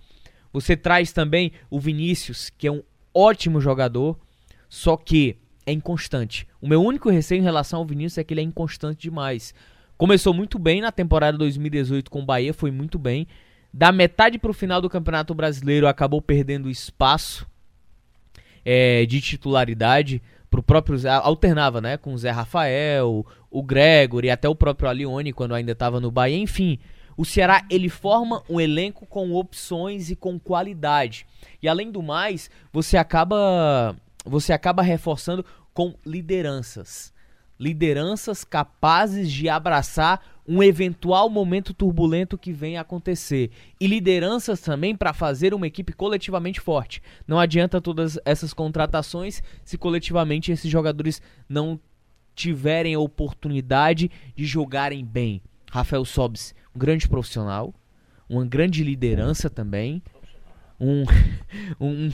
Você traz também o Vinícius, que é um ótimo jogador, só que é inconstante. O meu único receio em relação ao Vinícius é que ele é inconstante demais. Começou muito bem na temporada 2018 com o Bahia, foi muito bem. Da metade pro final do Campeonato Brasileiro acabou perdendo espaço é, de titularidade pro próprio Zé, alternava, né, com o Zé Rafael, o Gregory, até o próprio Alione quando ainda estava no Bahia, enfim. O Ceará ele forma um elenco com opções e com qualidade. E além do mais, você acaba você acaba reforçando com lideranças. Lideranças capazes de abraçar um eventual momento turbulento que venha a acontecer. E lideranças também para fazer uma equipe coletivamente forte. Não adianta todas essas contratações se coletivamente esses jogadores não tiverem a oportunidade de jogarem bem. Rafael Sobis, um grande profissional, uma grande liderança também, um, um,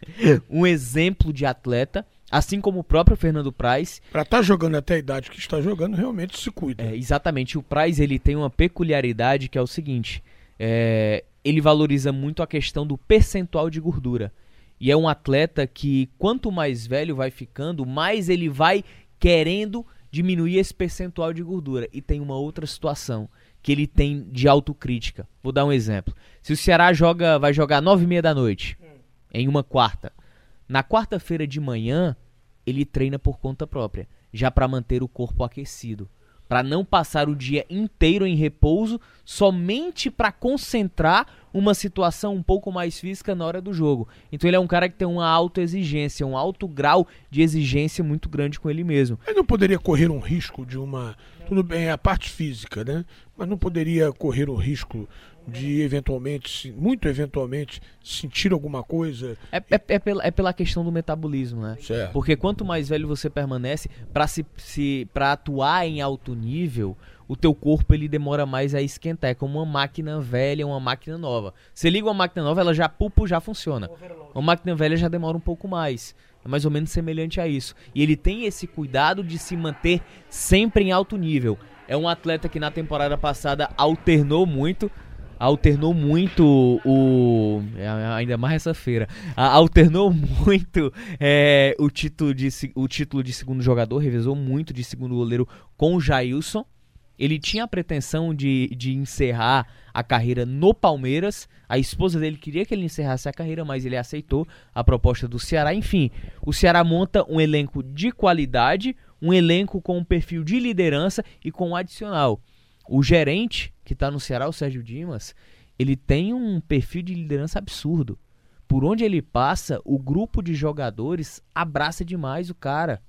um exemplo de atleta, assim como o próprio Fernando Praz. Pra estar jogando até a idade que está jogando, realmente se cuida. É, exatamente, o Praz ele tem uma peculiaridade que é o seguinte: é, ele valoriza muito a questão do percentual de gordura. E é um atleta que, quanto mais velho vai ficando, mais ele vai querendo diminuir esse percentual de gordura. E tem uma outra situação que ele tem de autocrítica. Vou dar um exemplo. Se o Ceará joga, vai jogar nove e meia da noite, em uma quarta. Na quarta-feira de manhã, ele treina por conta própria, já para manter o corpo aquecido, para não passar o dia inteiro em repouso, somente para concentrar uma situação um pouco mais física na hora do jogo. Então ele é um cara que tem uma autoexigência, um alto grau de exigência muito grande com ele mesmo. Ele não poderia correr um risco de uma. Tudo bem, é a parte física, né? Mas não poderia correr o risco de eventualmente, muito eventualmente, sentir alguma coisa. É, é, é pela, é pela questão do metabolismo, né? Certo. Porque quanto mais velho você permanece, para se, se para atuar em alto nível, o teu corpo ele demora mais a esquentar. É como uma máquina velha, uma máquina nova. Você liga uma máquina nova, ela já pupo já funciona. Uma máquina velha já demora um pouco mais. É mais ou menos semelhante a isso. E ele tem esse cuidado de se manter sempre em alto nível. É um atleta que na temporada passada alternou muito. Alternou muito o. é, Ainda mais essa feira. Alternou muito é, o, título de, o título de segundo jogador. Revezou muito de segundo goleiro com o Jailson. Ele tinha a pretensão de, de encerrar a carreira no Palmeiras. A esposa dele queria que ele encerrasse a carreira, mas ele aceitou a proposta do Ceará. Enfim, o Ceará monta um elenco de qualidade, um elenco com um perfil de liderança e com um adicional. O gerente que está no Ceará, o Sérgio Dimas, ele tem um perfil de liderança absurdo. Por onde ele passa, o grupo de jogadores abraça demais o cara.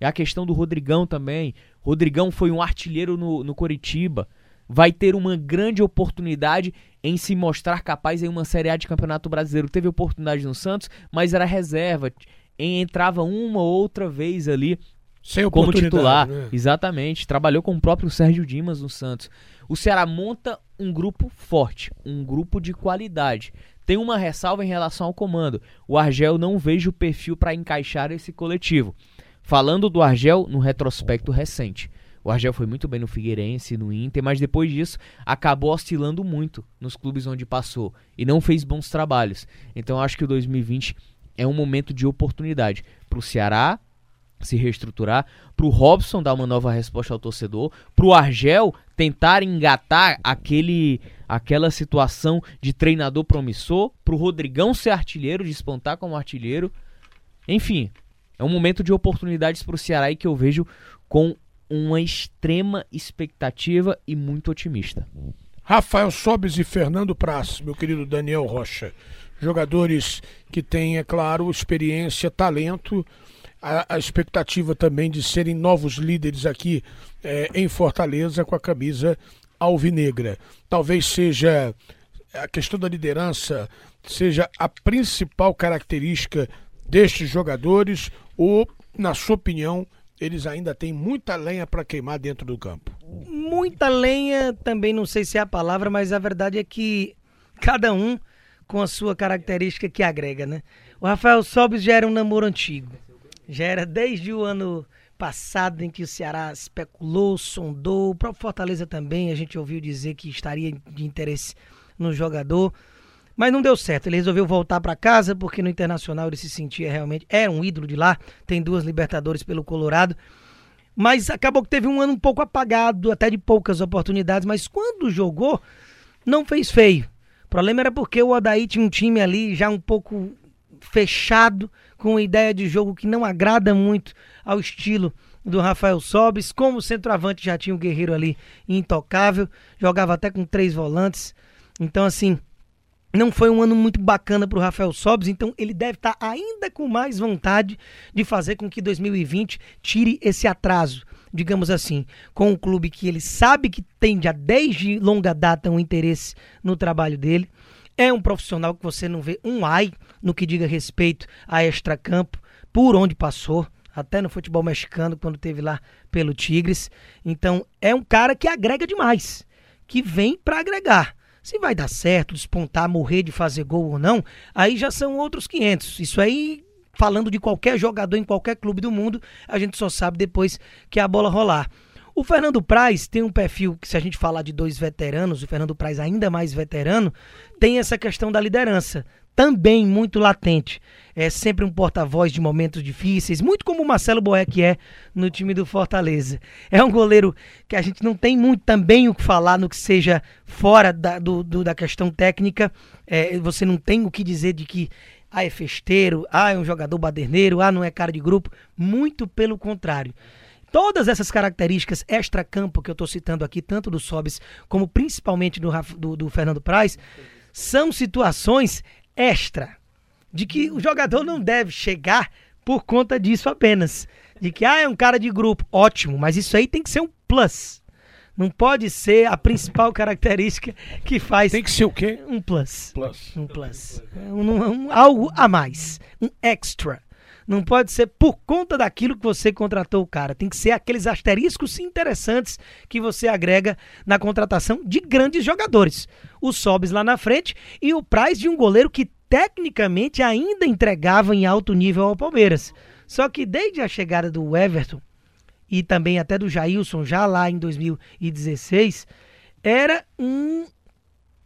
É a questão do Rodrigão também. Rodrigão foi um artilheiro no, no Coritiba. Vai ter uma grande oportunidade em se mostrar capaz em uma Série A de Campeonato Brasileiro. Teve oportunidade no Santos, mas era reserva. Em- Entrava uma ou outra vez ali Sem como titular. né? Exatamente. Trabalhou com o próprio Sérgio Dimas no Santos. O Ceará monta um grupo forte, um grupo de qualidade. Tem uma ressalva em relação ao comando. O Argel não vejo o perfil para encaixar esse coletivo. Falando do Argel no retrospecto recente. O Argel foi muito bem no Figueirense, no Inter, mas depois disso acabou oscilando muito nos clubes onde passou e não fez bons trabalhos. Então acho que o 2020 é um momento de oportunidade para o Ceará se reestruturar, pro Robson dar uma nova resposta ao torcedor, pro Argel tentar engatar aquele aquela situação de treinador promissor, pro Rodrigão ser artilheiro, despontar como artilheiro. Enfim, é um momento de oportunidades pro Ceará e que eu vejo com uma extrema expectativa e muito otimista. Rafael Sobes e Fernando Praz, meu querido Daniel Rocha. Jogadores que têm, é claro, experiência, talento, a, a expectativa também de serem novos líderes aqui eh, em Fortaleza com a camisa alvinegra. Talvez seja a questão da liderança, seja a principal característica destes jogadores, ou, na sua opinião, eles ainda têm muita lenha para queimar dentro do campo. Muita lenha, também não sei se é a palavra, mas a verdade é que cada um com a sua característica que agrega, né? O Rafael Sobis já era um namoro antigo. Já era desde o ano passado em que o Ceará especulou, sondou, o próprio Fortaleza também, a gente ouviu dizer que estaria de interesse no jogador. Mas não deu certo. Ele resolveu voltar para casa porque no Internacional ele se sentia realmente. Era um ídolo de lá. Tem duas Libertadores pelo Colorado. Mas acabou que teve um ano um pouco apagado, até de poucas oportunidades. Mas quando jogou, não fez feio. O problema era porque o Odaí tinha um time ali já um pouco fechado, com uma ideia de jogo que não agrada muito ao estilo do Rafael Sobis. Como centroavante já tinha o Guerreiro ali intocável, jogava até com três volantes. Então, assim, não foi um ano muito bacana para o Rafael Sobis, então ele deve estar tá ainda com mais vontade de fazer com que 2020 tire esse atraso, digamos assim, com um clube que ele sabe que tem já desde longa data um interesse no trabalho dele. É um profissional que você não vê um ai no que diga respeito a extracampo, por onde passou, até no futebol mexicano, quando teve lá pelo Tigres. Então, é um cara que agrega demais, que vem para agregar. Se vai dar certo, despontar, morrer de fazer gol ou não, aí já são outros 500. Isso aí, falando de qualquer jogador em qualquer clube do mundo, a gente só sabe depois que a bola rolar. O Fernando Praz tem um perfil que, se a gente falar de dois veteranos, o Fernando Praz ainda mais veterano, tem essa questão da liderança também muito latente. É sempre um porta-voz de momentos difíceis, muito como o Marcelo Boeck é no time do Fortaleza. É um goleiro que a gente não tem muito também o que falar no que seja fora da, do, do, da questão técnica. É, você não tem o que dizer de que ah, é festeiro, ah, é um jogador baderneiro, ah, não é cara de grupo. Muito pelo contrário. Todas essas características extra-campo que eu estou citando aqui, tanto do Sobis como principalmente do, do, do Fernando Praz, são situações extra de que o jogador não deve chegar por conta disso apenas. De que, ah, é um cara de grupo. Ótimo, mas isso aí tem que ser um plus. Não pode ser a principal característica que faz. Tem que ser o quê? Um plus. Plus. Um plus. Um, um, algo a mais. Um extra. Não pode ser por conta daquilo que você contratou o cara. Tem que ser aqueles asteriscos interessantes que você agrega na contratação de grandes jogadores. O Sobis lá na frente e o Price de um goleiro que tecnicamente ainda entregava em alto nível ao Palmeiras. Só que desde a chegada do Everton e também até do Jailson já lá em 2016, era um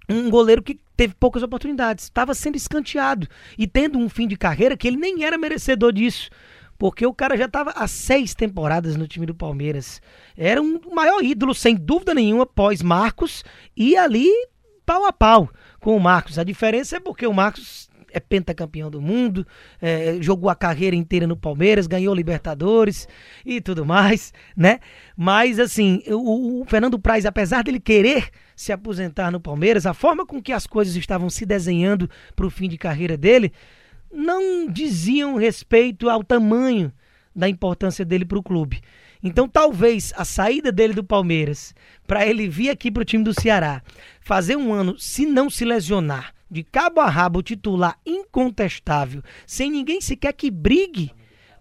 um goleiro que teve poucas oportunidades, estava sendo escanteado e tendo um fim de carreira que ele nem era merecedor disso. Porque o cara já estava há seis temporadas no time do Palmeiras. Era um maior ídolo, sem dúvida nenhuma, pós Marcos, e ali pau a pau com o Marcos. A diferença é porque o Marcos é pentacampeão do mundo, é, jogou a carreira inteira no Palmeiras, ganhou Libertadores e tudo mais, né? Mas assim, o, o Fernando Praz, apesar dele querer se aposentar no Palmeiras, a forma com que as coisas estavam se desenhando para o fim de carreira dele não diziam respeito ao tamanho da importância dele para o clube. Então, talvez a saída dele do Palmeiras para ele vir aqui para o time do Ceará, fazer um ano, se não se lesionar, de cabo a rabo, titular incontestável, sem ninguém sequer que brigue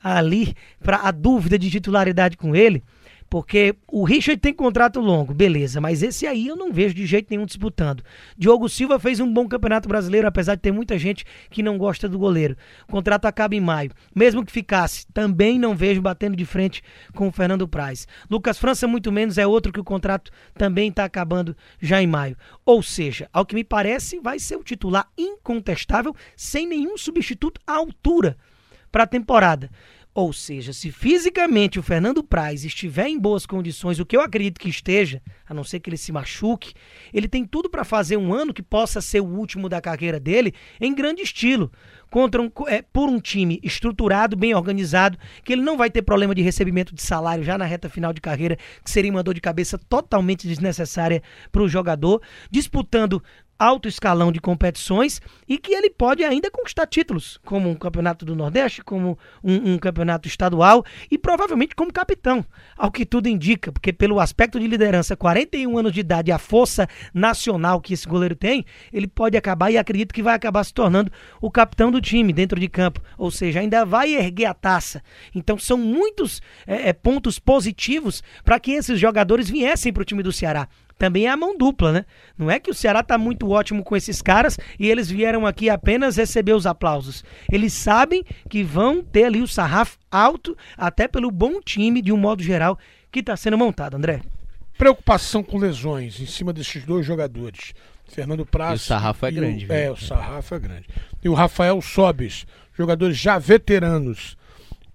ali para a dúvida de titularidade com ele, porque o Richard tem contrato longo, beleza, mas esse aí eu não vejo de jeito nenhum disputando. Diogo Silva fez um bom campeonato brasileiro, apesar de ter muita gente que não gosta do goleiro. O contrato acaba em maio. Mesmo que ficasse, também não vejo batendo de frente com o Fernando Praz. Lucas França, muito menos, é outro que o contrato também está acabando já em maio. Ou seja, ao que me parece, vai ser o titular incontestável, sem nenhum substituto à altura para a temporada. Ou seja, se fisicamente o Fernando Praz estiver em boas condições, o que eu acredito que esteja, a não ser que ele se machuque, ele tem tudo para fazer um ano que possa ser o último da carreira dele em grande estilo, contra um, é, por um time estruturado, bem organizado, que ele não vai ter problema de recebimento de salário já na reta final de carreira, que seria uma dor de cabeça totalmente desnecessária para o jogador, disputando alto escalão de competições e que ele pode ainda conquistar títulos, como um campeonato do Nordeste, como um, um, campeonato estadual e provavelmente como capitão, ao que tudo indica, porque pelo aspecto de liderança, 41 anos de idade e a força nacional que esse goleiro tem, ele pode acabar e acredito que vai acabar se tornando o capitão do time dentro de campo, ou seja, ainda vai erguer a taça. Então são muitos é, pontos positivos para que esses jogadores viessem para o time do Ceará também é a mão dupla, né? Não é que o Ceará tá muito ótimo com esses caras e eles vieram aqui apenas receber os aplausos. Eles sabem que vão ter ali o sarrafo alto, até pelo bom time, de um modo geral, que está sendo montado, André. Preocupação com lesões em cima desses dois jogadores. Fernando Praz. E o sarrafo é grande, o, É, o sarrafo é grande. E o Rafael Sobes, jogadores já veteranos.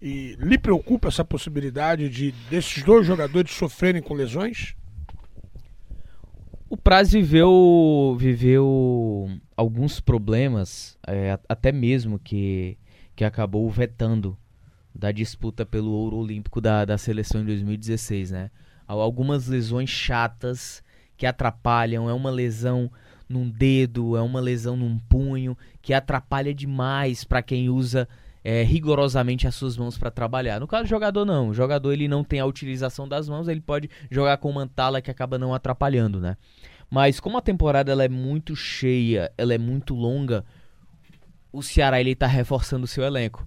E lhe preocupa essa possibilidade de desses dois jogadores sofrerem com lesões? O Praz viveu, viveu alguns problemas, é, até mesmo que, que acabou vetando da disputa pelo ouro olímpico da, da seleção em 2016, né? Algumas lesões chatas que atrapalham, é uma lesão num dedo, é uma lesão num punho, que atrapalha demais para quem usa é, rigorosamente as suas mãos para trabalhar. No caso do jogador, não. O jogador ele não tem a utilização das mãos, ele pode jogar com uma tala que acaba não atrapalhando, né? Mas como a temporada ela é muito cheia, ela é muito longa, o Ceará ele tá reforçando o seu elenco.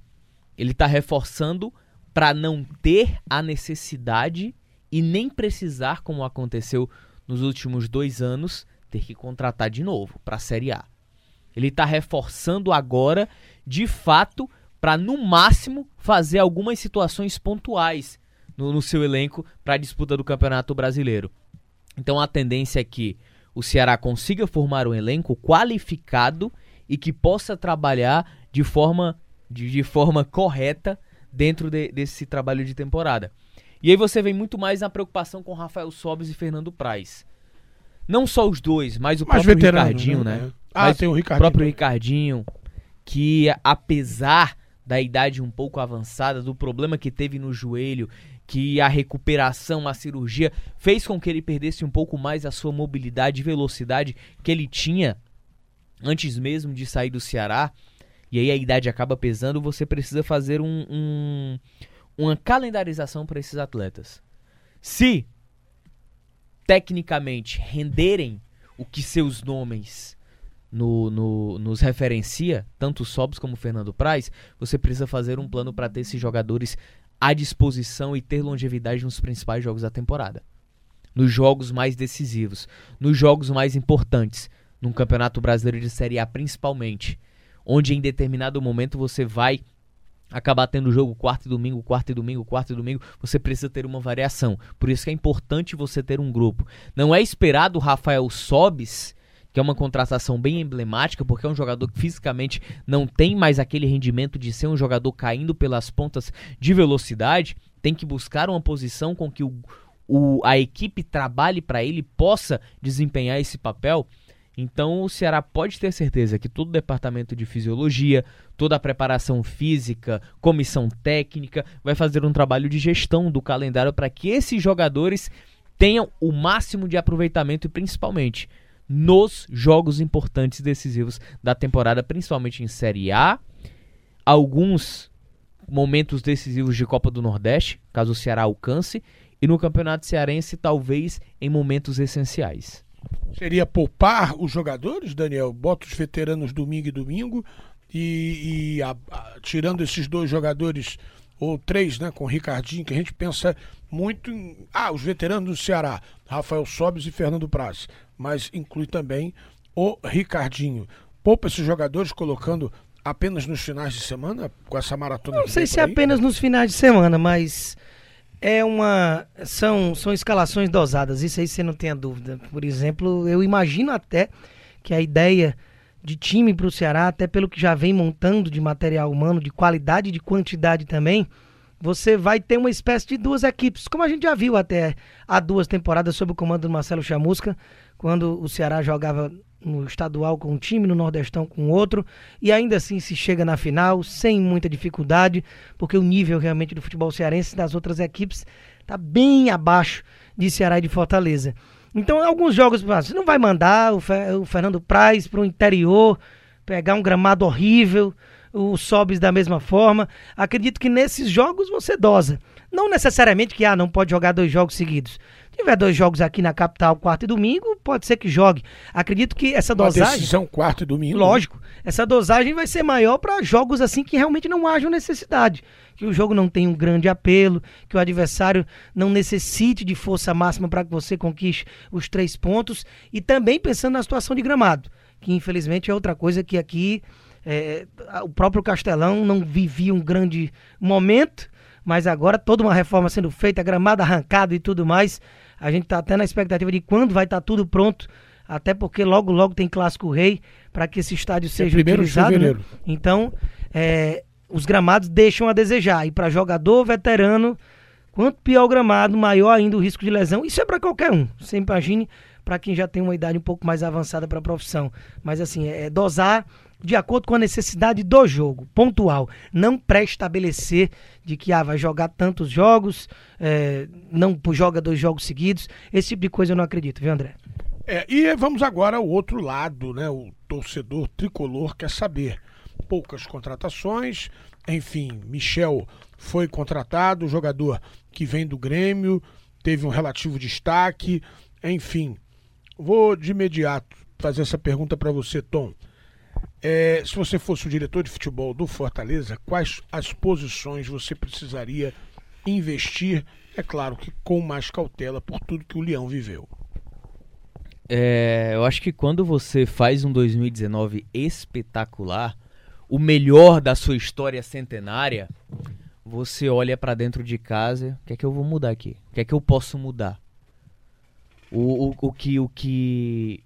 Ele tá reforçando para não ter a necessidade e nem precisar, como aconteceu nos últimos dois anos, ter que contratar de novo para a Série A. Ele está reforçando agora, de fato, para no máximo fazer algumas situações pontuais no, no seu elenco para a disputa do Campeonato Brasileiro. Então a tendência é que o Ceará consiga formar um elenco qualificado e que possa trabalhar de forma, de, de forma correta dentro de, desse trabalho de temporada. E aí você vem muito mais na preocupação com Rafael Sobes e Fernando Praz. Não só os dois, mas o próprio veterano, Ricardinho, né? né? Ah, Mas tem o o Ricardinho. próprio Ricardinho, que apesar da idade um pouco avançada, do problema que teve no joelho, que a recuperação, a cirurgia, fez com que ele perdesse um pouco mais a sua mobilidade e velocidade que ele tinha antes mesmo de sair do Ceará, e aí a idade acaba pesando, você precisa fazer um, um- uma calendarização para esses atletas. Se tecnicamente renderem o que seus nomes no, no- nos referencia, tanto o Sobs como o Fernando Praz, você precisa fazer um plano para ter esses jogadores à disposição e ter longevidade nos principais jogos da temporada. Nos jogos mais decisivos, nos jogos mais importantes, num Campeonato Brasileiro de Série A principalmente, onde em determinado momento você vai acabar tendo jogo quarto e domingo, quarto e domingo, quarto e domingo, você precisa ter uma variação. Por isso que é importante você ter um grupo. Não é esperado Rafael Sobis, que é uma contratação bem emblemática, porque é um jogador que fisicamente não tem mais aquele rendimento de ser um jogador caindo pelas pontas de velocidade, tem que buscar uma posição com que o, o- a equipe trabalhe para ele possa desempenhar esse papel. Então o Ceará pode ter certeza que todo o departamento de fisiologia, toda a preparação física, comissão técnica, vai fazer um trabalho de gestão do calendário para que esses jogadores tenham o máximo de aproveitamento e principalmente nos jogos importantes e decisivos da temporada, principalmente em Série A, alguns momentos decisivos de Copa do Nordeste, caso o Ceará alcance, e no Campeonato Cearense talvez em momentos essenciais. Seria poupar os jogadores, Daniel? Bota os veteranos domingo e domingo e, e a- a- tirando esses dois jogadores, ou três, né, com o Ricardinho, que a gente pensa muito em. Ah, os veteranos do Ceará, Rafael Sobes e Fernando Praz. Mas inclui também o Ricardinho. Poupa esses jogadores colocando apenas nos finais de semana, com essa maratona Não sei se aí? apenas nos finais de semana, mas é uma são são escalações dosadas, isso aí você não tenha dúvida. Por exemplo, eu imagino até que a ideia de time para o Ceará, até pelo que já vem montando de material humano, de qualidade e de quantidade também, você vai ter uma espécie de duas equipes, como a gente já viu até há duas temporadas sob o comando do Marcelo Chamusca, quando o Ceará jogava no estadual com um time, no Nordestão com outro, e ainda assim se chega na final sem muita dificuldade, porque o nível realmente do futebol cearense das outras equipes está bem abaixo de Ceará e de Fortaleza. Então, alguns jogos, você não vai mandar o, Fe- o Fernando Praz para o interior, pegar um gramado horrível, o Sobis da mesma forma. Acredito que nesses jogos você dosa. Não necessariamente que ah, não pode jogar dois jogos seguidos. Se tiver dois jogos aqui na capital, quarto e domingo, pode ser que jogue. Acredito que essa Uma dosagem. decisão quarto e domingo. Lógico, essa dosagem vai ser maior para jogos assim que realmente não hajam necessidade. Que o jogo não tem um grande apelo, que o adversário não necessite de força máxima para que você conquiste os três pontos. E também pensando na situação de gramado, que infelizmente é outra coisa que aqui é, o próprio Castelão não vivia um grande momento, mas agora toda uma reforma sendo feita, gramado arrancado e tudo mais. A gente está até na expectativa de quando vai estar tudo pronto, até porque logo logo tem clássico rei para que esse estádio seja primeiro de utilizado. né? Então, é, os gramados deixam a desejar. E para jogador veterano, quanto pior o gramado, maior ainda o risco de lesão. Isso é para qualquer um. Você imagine para quem já tem uma idade um pouco mais avançada para a profissão. Mas assim, é dosar de acordo com a necessidade do jogo, pontual. Não pré-estabelecer de que ah, vai jogar tantos jogos, é, não joga dois jogos seguidos. Esse tipo de coisa eu não acredito, viu, André? É, e vamos agora ao outro lado, né? O torcedor tricolor quer saber. Poucas contratações, enfim, Michel foi contratado, jogador que vem do Grêmio, teve um relativo destaque, enfim. Vou de imediato fazer essa pergunta para você, Tom. É, se você fosse o diretor de futebol do Fortaleza, quais as posições você precisaria investir? É claro que com mais cautela por tudo que o Leão viveu. É, eu acho que quando você faz um 2019 espetacular, o melhor da sua história centenária, você olha pra dentro de casa, o que é que eu vou mudar aqui? O que é que eu posso mudar? O, o, o que o que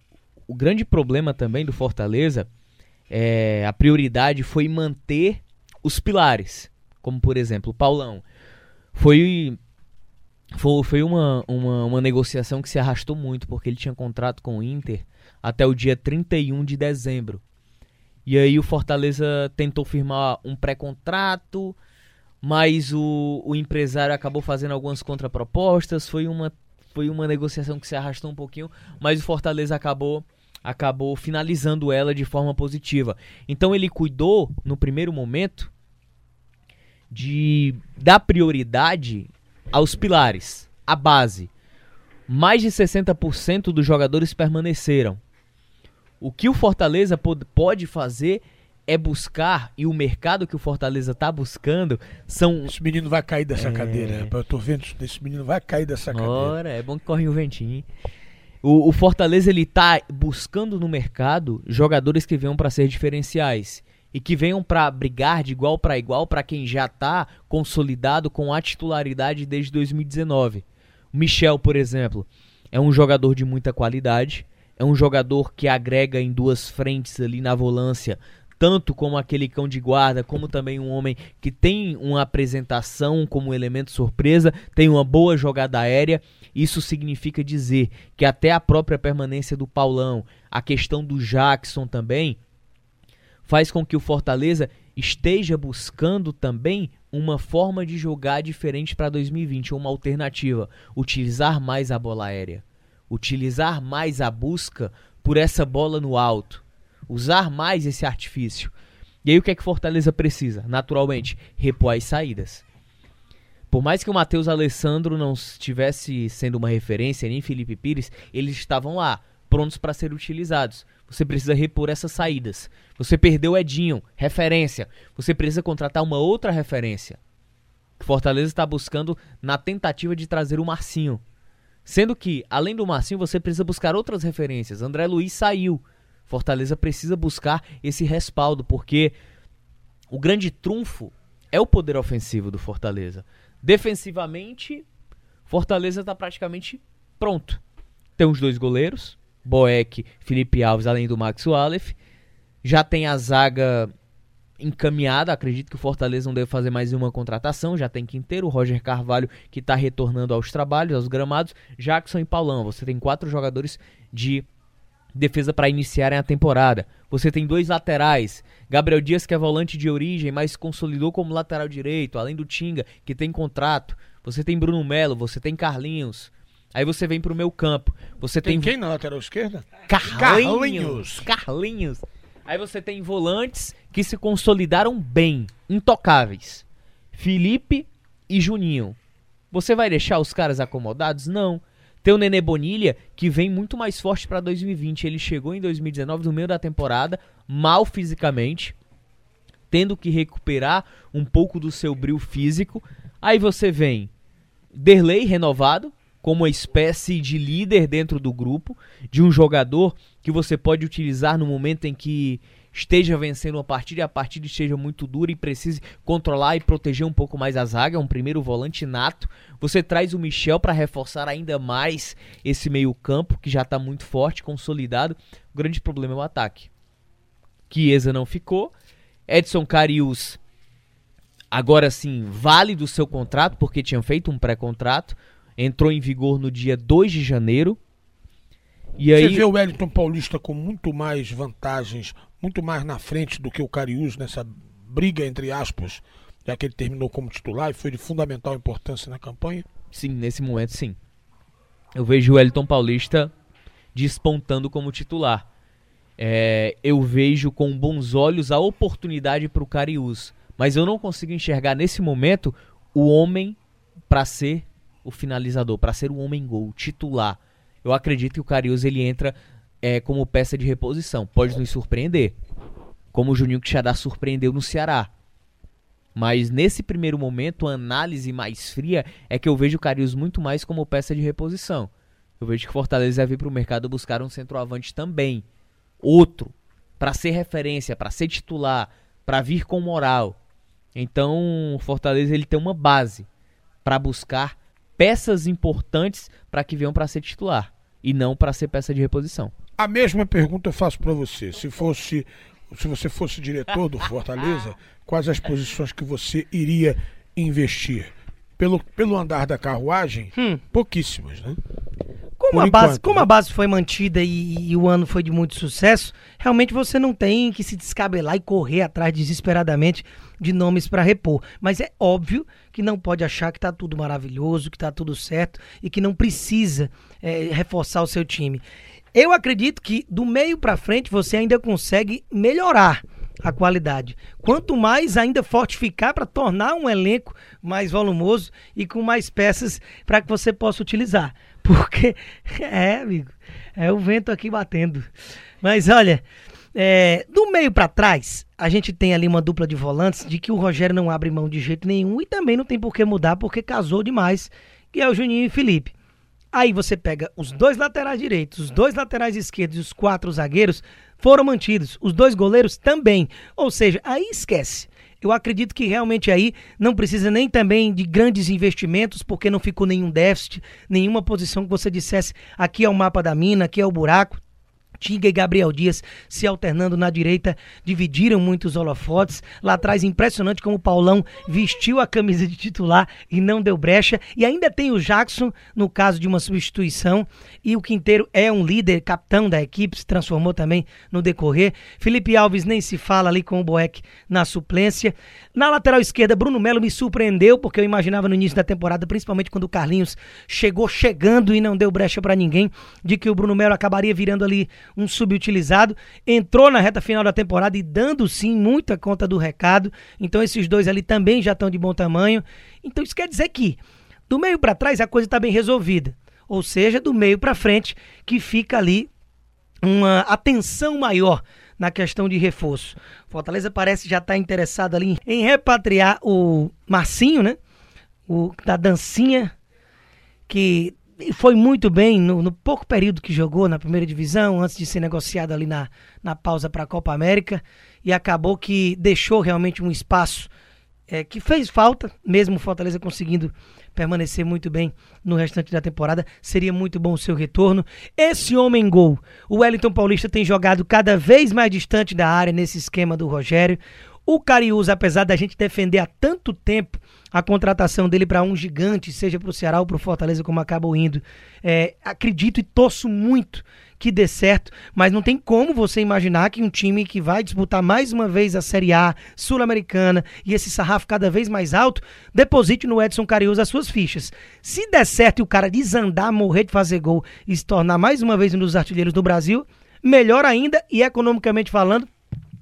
o grande problema também do Fortaleza é a prioridade foi manter os pilares, como por exemplo o Paulão. Foi foi, foi uma, uma, uma negociação que se arrastou muito, porque ele tinha contrato com o Inter até o dia 31 de dezembro. E aí o Fortaleza tentou firmar um pré-contrato, mas o, o empresário acabou fazendo algumas contrapropostas. Foi uma, foi uma negociação que se arrastou um pouquinho, mas o Fortaleza acabou acabou finalizando ela de forma positiva. Então ele cuidou no primeiro momento de dar prioridade aos pilares, a base. Mais de 60% dos jogadores permaneceram. O que o Fortaleza pode fazer é buscar, e o mercado que o Fortaleza está buscando são. Esse menino vai cair dessa É. cadeira. Eu tô vendo isso desse menino vai cair dessa cadeira. Ora, é bom que corre o ventinho. O, o Fortaleza ele tá buscando no mercado jogadores que venham para ser diferenciais e que venham para brigar de igual para igual para quem já tá consolidado com a titularidade desde 2019. O Michel, por exemplo, é um jogador de muita qualidade, é um jogador que agrega em duas frentes ali na volância, tanto como aquele cão de guarda, como também um homem que tem uma apresentação como elemento surpresa, tem uma boa jogada aérea. Isso significa dizer que até a própria permanência do Paulão, a questão do Jackson também, faz com que o Fortaleza esteja buscando também uma forma de jogar diferente para 2020, uma alternativa, utilizar mais a bola aérea, utilizar mais a busca por essa bola no alto, usar mais esse artifício. E aí o que é que Fortaleza precisa? Naturalmente, repor as saídas. Por mais que o Matheus Alessandro não estivesse sendo uma referência, nem Felipe Pires, eles estavam lá, prontos para ser utilizados. Você precisa repor essas saídas. Você perdeu o Edinho, referência. Você precisa contratar uma outra referência. Fortaleza está buscando na tentativa de trazer o Marcinho. Sendo que, além do Marcinho, você precisa buscar outras referências. André Luiz saiu. Fortaleza precisa buscar esse respaldo, porque o grande trunfo é o poder ofensivo do Fortaleza. Defensivamente, Fortaleza está praticamente pronto. Tem os dois goleiros, Boeck, Felipe Alves, além do Max Wallace. Já tem a zaga encaminhada. Acredito que o Fortaleza não deve fazer mais uma contratação. Já tem Quinteiro, Roger Carvalho, que está retornando aos trabalhos, aos gramados. Jackson e Paulão. Você tem quatro jogadores de defesa para iniciarem a temporada. Você tem dois laterais. Gabriel Dias, que é volante de origem, mas consolidou como lateral direito, além do Tinga, que tem contrato. Você tem Bruno Melo, você tem Carlinhos. Aí você vem pro meu campo. Você Tem tem, quem na lateral esquerda? Carlinhos. Carlinhos. Aí você tem volantes que se consolidaram bem, intocáveis. Felipe e Juninho. Você vai deixar os caras acomodados? Não. Tem o Nenê Bonilha, que vem muito mais forte pra 2020. Ele chegou em 2019, no meio da temporada, mal fisicamente, tendo que recuperar um pouco do seu brilho físico. Aí você vem Derlei renovado, como uma espécie de líder dentro do grupo, de um jogador que você pode utilizar no momento em que esteja vencendo uma partida e a partida esteja muito dura e precise controlar e proteger um pouco mais a zaga, é um primeiro volante nato. Você traz o Michel para reforçar ainda mais esse meio-campo que já está muito forte, consolidado. O grande problema é o ataque. Chiesa não ficou. Edson Carius agora sim vale do seu contrato, porque tinha feito um pré-contrato. Entrou em vigor no dia 2 de janeiro. E Você aí, vê o Wellington Paulista com muito mais vantagens, muito mais na frente do que o Cariús nessa briga, entre aspas, já que ele terminou como titular e foi de fundamental importância na campanha. sim, nesse momento sim. Eu vejo o Wellington Paulista despontando como titular. É, eu vejo com bons olhos a oportunidade para o Cariús, mas eu não consigo enxergar nesse momento o homem para ser o finalizador, para ser o homem gol titular. Eu acredito que o Cariús ele entra é, como peça de reposição, pode nos surpreender, como o Juninho Quixadá surpreendeu no Ceará. Mas nesse primeiro momento, a análise mais fria é que eu vejo o Carius muito mais como peça de reposição. Eu vejo que Fortaleza vai vir para o mercado buscar um centroavante também. Outro. Para ser referência, para ser titular, para vir com moral. Então, o Fortaleza ele tem uma base para buscar peças importantes para que venham para ser titular e não para ser peça de reposição. A mesma pergunta eu faço para você. Se fosse se você fosse diretor do Fortaleza, quais as posições que você iria investir? Pelo, pelo andar da carruagem, Hum. pouquíssimas, né? Como, Por a base, enquanto, como né? a base foi mantida e, e o ano foi de muito sucesso, realmente você não tem que se descabelar e correr atrás desesperadamente de nomes para repor. Mas é óbvio que não pode achar que tá tudo maravilhoso, que tá tudo certo e que não precisa eh, reforçar o seu time. Eu acredito que do meio para frente você ainda consegue melhorar a qualidade. Quanto mais ainda fortificar para tornar um elenco mais volumoso e com mais peças para que você possa utilizar. Porque é, amigo, é o vento aqui batendo. Mas olha, é, do meio para trás, a gente tem ali uma dupla de volantes de que o Rogério não abre mão de jeito nenhum e também não tem por que mudar porque casou demais, que é o Juninho e Felipe. Aí você pega os dois laterais direitos, os dois laterais esquerdos e os quatro zagueiros foram mantidos. Os dois goleiros também. Ou seja, aí esquece. Eu acredito que realmente aí não precisa nem também de grandes investimentos, porque não ficou nenhum déficit, nenhuma posição que você dissesse aqui é o mapa da mina, aqui é o buraco. Tinga e Gabriel Dias se alternando na direita, dividiram muitos holofotes. Lá atrás, impressionante como o Paulão vestiu a camisa de titular e não deu brecha. E ainda tem o Jackson, no caso de uma substituição. E o Quinteiro é um líder, capitão da equipe, se transformou também no decorrer. Felipe Alves nem se fala ali com o Boeck na suplência. Na lateral esquerda, Bruno Melo me surpreendeu, porque eu imaginava no início da temporada, principalmente quando o Carlinhos chegou chegando e não deu brecha para ninguém, de que o Bruno Melo acabaria virando ali um subutilizado. Entrou na reta final da temporada e dando sim muita conta do recado. Então esses dois ali também já estão de bom tamanho. Então isso quer dizer que do meio para trás a coisa está bem resolvida. Ou seja, do meio para frente que fica ali uma atenção maior na questão de reforço. Fortaleza parece já estar interessado ali em repatriar o Marcinho, né? O da dancinha que foi muito bem no, no pouco período que jogou na primeira divisão, antes de ser negociado ali na, na pausa para a Copa América, e acabou que deixou realmente um espaço é, que fez falta, mesmo o Fortaleza conseguindo permanecer muito bem no restante da temporada, seria muito bom o seu retorno. Esse homem gol, o Wellington Paulista tem jogado cada vez mais distante da área nesse esquema do Rogério. O Cariús, apesar da gente defender há tanto tempo a contratação dele para um gigante, seja para o Ceará ou para o Fortaleza, como acabam indo, é, acredito e torço muito que dê certo, mas não tem como você imaginar que um time que vai disputar mais uma vez a Série A sul-americana e esse sarrafo cada vez mais alto, deposite no Edson Cariús as suas fichas. Se der certo e o cara desandar, morrer de fazer gol e se tornar mais uma vez um dos artilheiros do Brasil, melhor ainda e economicamente falando,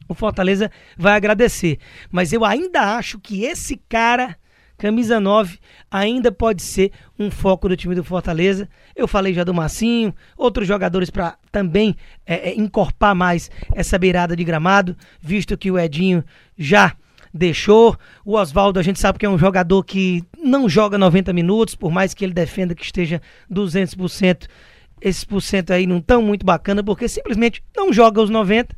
o Fortaleza vai agradecer. Mas eu ainda acho que esse cara, camisa 9, ainda pode ser um foco do time do Fortaleza. Eu falei já do Massinho, outros jogadores para também é, é, encorpar mais essa beirada de gramado, visto que o Edinho já deixou. O Oswaldo, a gente sabe que é um jogador que não joga 90 minutos, por mais que ele defenda que esteja 200%. Esses por cento aí não tão muito bacana, porque simplesmente não joga os 90.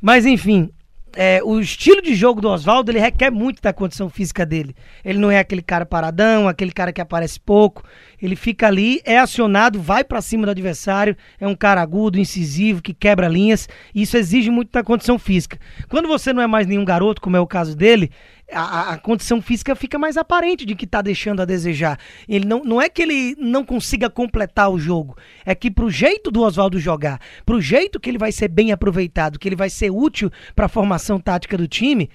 Mas enfim, é, o estilo de jogo do Oswaldo ele requer muito da condição física dele. Ele não é aquele cara paradão, aquele cara que aparece pouco. Ele fica ali, é acionado, vai pra cima do adversário, é um cara agudo, incisivo, que quebra linhas. Isso exige muito da condição física. Quando você não é mais nenhum garoto, como é o caso dele, a, a- condição física fica mais aparente de que tá deixando a desejar. Ele não, não é que ele não consiga completar o jogo, é que pro jeito do Oswaldo jogar, pro jeito que ele vai ser bem aproveitado, que ele vai ser útil para a formação tática do time,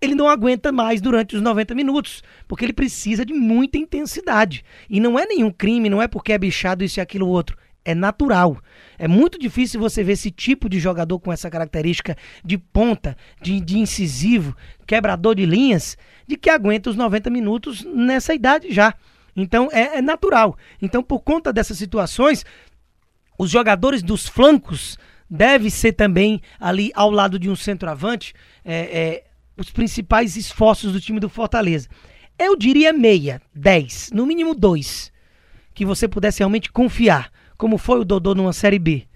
ele não aguenta mais durante os 90 minutos, porque ele precisa de muita intensidade. E não é nenhum crime, não é porque é bichado isso e aquilo outro. É natural. É muito difícil você ver esse tipo de jogador com essa característica de ponta, de, de incisivo, quebrador de linhas, de que aguenta os 90 minutos nessa idade já. Então é, é natural. Então, por conta dessas situações, os jogadores dos flancos devem ser também ali ao lado de um centroavante é, é, os principais esforços do time do Fortaleza. Eu diria meia, 10, no mínimo dois, que você pudesse realmente confiar, como foi o Dodô numa Série B.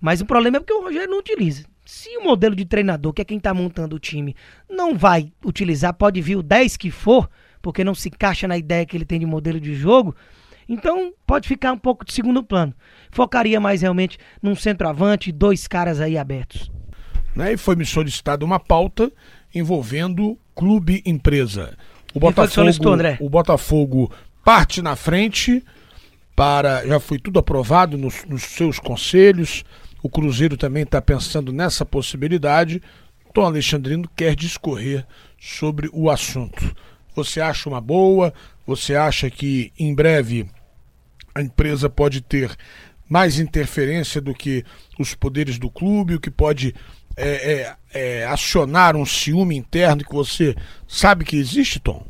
Mas o problema é porque o Rogério não utiliza. Se o modelo de treinador, que é quem está montando o time, não vai utilizar, pode vir o 10 que for, porque não se encaixa na ideia que ele tem de modelo de jogo, então pode ficar um pouco de segundo plano. Focaria mais realmente num centroavante, dois caras aí abertos. Né? E foi me solicitada uma pauta envolvendo clube empresa. O que solicitou, Botafogo, André? o Botafogo parte na frente para já foi tudo aprovado nos, nos seus conselhos. O Cruzeiro também está pensando nessa possibilidade. Tom Alexandrino quer discorrer sobre o assunto. Você acha uma boa? Você acha que em breve a empresa pode ter mais interferência do que os poderes do clube, o que pode é, é, é, acionar um ciúme interno que você sabe que existe, Tom?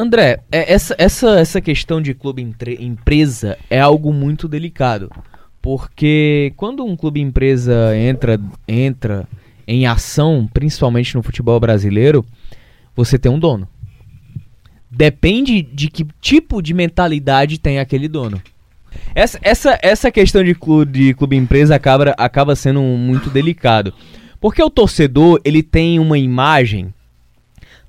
André, é- essa, essa, essa questão de clube empresa é algo muito delicado. Porque quando um clube empresa entra, entra em ação, principalmente no futebol brasileiro, você tem um dono. Depende de que tipo de mentalidade tem aquele dono. Essa, essa, essa questão de clube, de clube empresa acaba, acaba sendo muito delicado. Porque o torcedor, ele tem uma imagem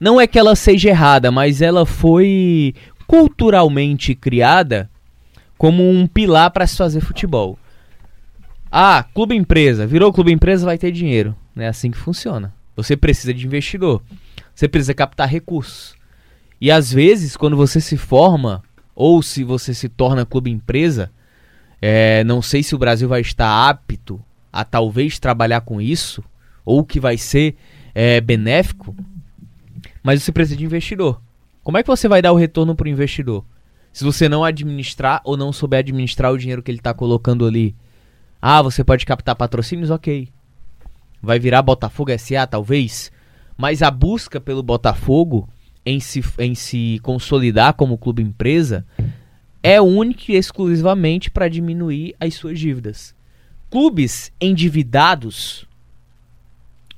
não é que ela seja errada, mas ela foi culturalmente criada como um pilar para se fazer futebol. Ah, clube empresa, virou clube empresa, vai ter dinheiro. Não é assim que funciona. Você precisa de investidor. Você precisa captar recursos. E às vezes, quando você se forma, ou se você se torna clube empresa, é, não sei se o Brasil vai estar apto a talvez trabalhar com isso, ou que vai ser é, benéfico, mas você precisa de investidor. Como é que você vai dar o retorno para o investidor? Se você não administrar ou não souber administrar o dinheiro que ele está colocando ali. Ah, você pode captar patrocínios? Ok. Vai virar Botafogo SA, talvez. Mas a busca pelo Botafogo em se, em se consolidar como clube empresa é única e exclusivamente para diminuir as suas dívidas. Clubes endividados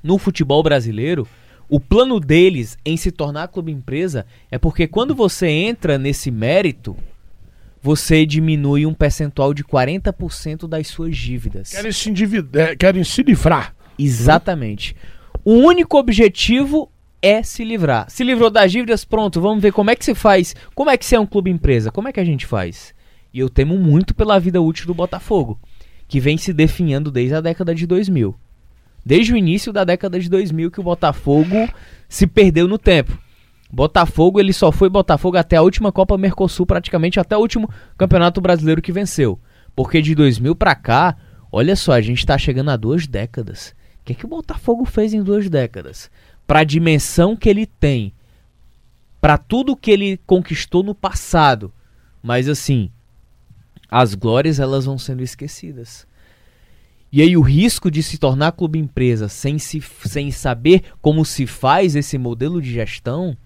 no futebol brasileiro, o plano deles em se tornar clube empresa é porque quando você entra nesse mérito, você diminui um percentual de 40% das suas dívidas. Querem se, endivid- é, querem se livrar. Exatamente. O único objetivo é se livrar. Se livrou das dívidas, pronto, vamos ver como é que se faz. Como é que você é um clube empresa? Como é que a gente faz? E eu temo muito pela vida útil do Botafogo, que vem se definhando desde a década de 2000. Desde o início da década de 2000 que o Botafogo se perdeu no tempo. Botafogo, ele só foi Botafogo até a última Copa Mercosul, praticamente até o último Campeonato Brasileiro que venceu. Porque de 2000 pra cá, olha só, a gente tá chegando a duas décadas. O que, é que o Botafogo fez em duas décadas? Pra dimensão que ele tem, pra tudo que ele conquistou no passado. Mas assim, as glórias elas vão sendo esquecidas. E aí o risco de se tornar clube empresa sem, se, sem saber como se faz esse modelo de gestão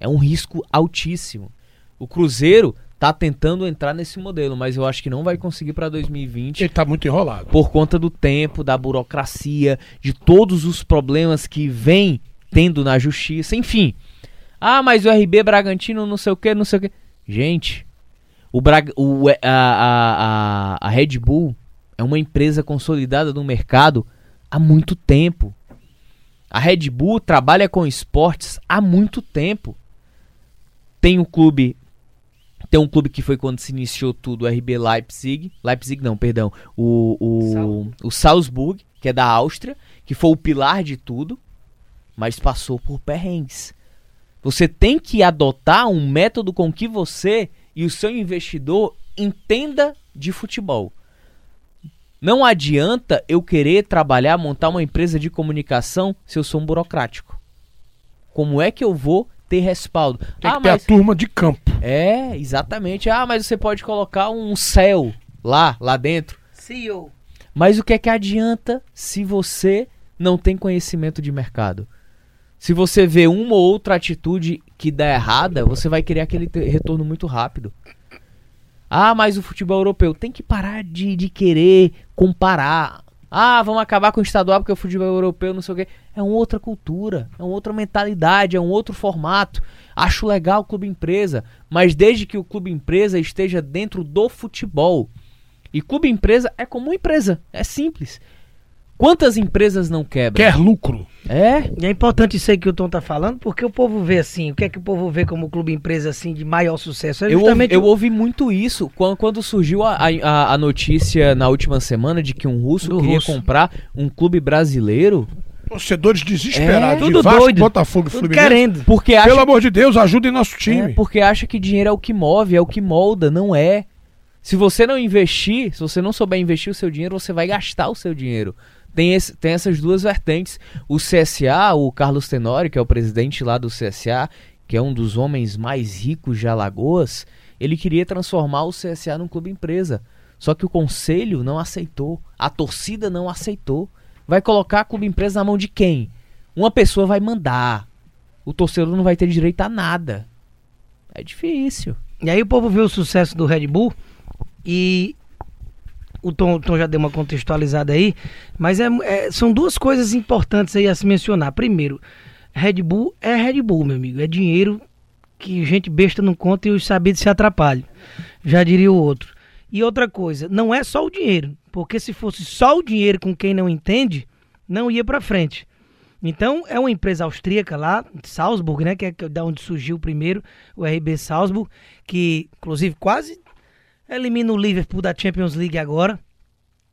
é um risco altíssimo. O Cruzeiro tá tentando entrar nesse modelo, mas eu acho que não vai conseguir para 2020 Ele tá muito enrolado. por conta do tempo, da burocracia, de todos os problemas que vem tendo na justiça, enfim. Ah, mas o RB Bragantino não sei o que, não sei o que. Gente, o, Braga, o a, a, a, a Red Bull é uma empresa consolidada no mercado há muito tempo. A Red Bull trabalha com esportes há muito tempo. Tem um clube tem um clube que foi quando se iniciou tudo, o RB Leipzig. Leipzig não, perdão. O, o, o Salzburg, que é da Áustria, que foi o pilar de tudo, mas passou por perrengues. Você tem que adotar um método com que você e o seu investidor entenda de futebol. Não adianta eu querer trabalhar, montar uma empresa de comunicação se eu sou um burocrático. Como é que eu vou ter respaldo? Tem ah, que ter mas... a turma de campo. É, exatamente. Ah, mas você pode colocar um céu. lá, lá dentro. CEO. Mas o que é que adianta se você não tem conhecimento de mercado? Se você vê uma ou outra atitude que dá errada, você vai querer aquele retorno muito rápido. Ah, mas o futebol europeu tem que parar de, de querer comparar. Ah, vamos acabar com o estadual porque o futebol europeu não sei o quê. É uma outra cultura, é uma outra mentalidade, é um outro formato. Acho legal o clube empresa, mas desde que o clube empresa esteja dentro do futebol. E clube empresa é como empresa, é simples. Quantas empresas não quebram? Quer lucro. É, E é importante isso aí que o Tom tá falando, porque o povo vê assim, o que é que o povo vê como clube empresa assim de maior sucesso? É eu ouvi, eu ouvi muito isso quando, quando surgiu a, a, a notícia na última semana de que um russo Do queria russo. comprar um clube brasileiro Torcedores desesperados. É, tudo de Vasco, doido. Botafogo e tudo Fluminense. querendo. porque acha, Pelo amor de Deus, ajudem nosso é, time. porque acha que dinheiro é o que move, é o que molda, não é. Se você não investir, se você não souber investir o seu dinheiro, você vai gastar o seu dinheiro. Tem, esse- tem essas duas vertentes. O CSA, o Carlos Tenório, que é o presidente lá do CSA, que é um dos homens mais ricos de Alagoas, ele queria transformar o CSA num clube empresa. Só que o conselho não aceitou, a torcida não aceitou. Vai colocar a clube empresa na mão de quem? Uma pessoa vai mandar. O torcedor não vai ter direito a nada. É difícil. E aí o povo vê o sucesso do Red Bull e o Tom, o Tom já deu uma contextualizada aí, mas é, é- são duas coisas importantes aí a se mencionar. Primeiro, Red Bull é Red Bull, meu amigo. É dinheiro que gente besta não conta e os sabidos se atrapalham. Já diria o outro. E outra coisa, não é só o dinheiro, porque se fosse só o dinheiro com quem não entende, não ia pra frente. Então, é uma empresa austríaca lá, Salzburg, né? Que é que- da onde surgiu primeiro o RB Salzburg, que inclusive quase elimina o Liverpool da Champions League agora.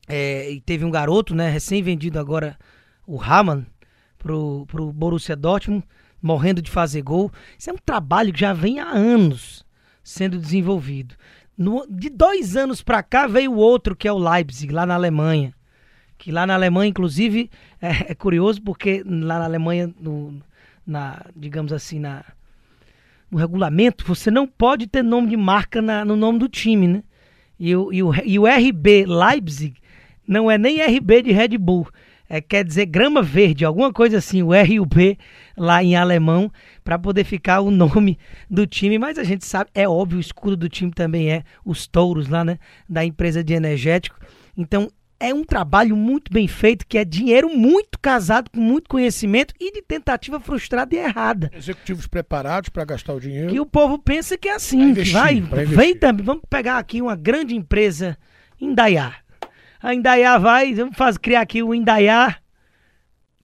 É, e teve um garoto, né? Recém-vendido agora, o Hamann, pro, pro Borussia Dortmund, morrendo de fazer gol. Isso é um trabalho que já vem há anos sendo desenvolvido. No- de dois anos pra cá veio outro, que é o Leipzig, lá na Alemanha que lá na Alemanha, inclusive, é, é curioso porque lá na Alemanha, no, na, digamos assim, na, no regulamento, você não pode ter nome de marca na- no nome do time, né? E o, e, o, e o RB Leipzig não é nem RB de Red Bull, é, quer dizer grama verde, alguma coisa assim, o RUB lá em alemão, para poder ficar o nome do time, mas a gente sabe, é óbvio, o escudo do time também é os touros lá, né? Da empresa de energético. Então, é um trabalho muito bem feito, que é dinheiro muito casado com muito conhecimento e de tentativa frustrada e errada. Executivos preparados para gastar o dinheiro. Que o povo pensa que é assim, investir, vai, vem também, vamos pegar aqui uma grande empresa, Indaiá. A Indaiá vai, vamos fazer, criar aqui o Indaiá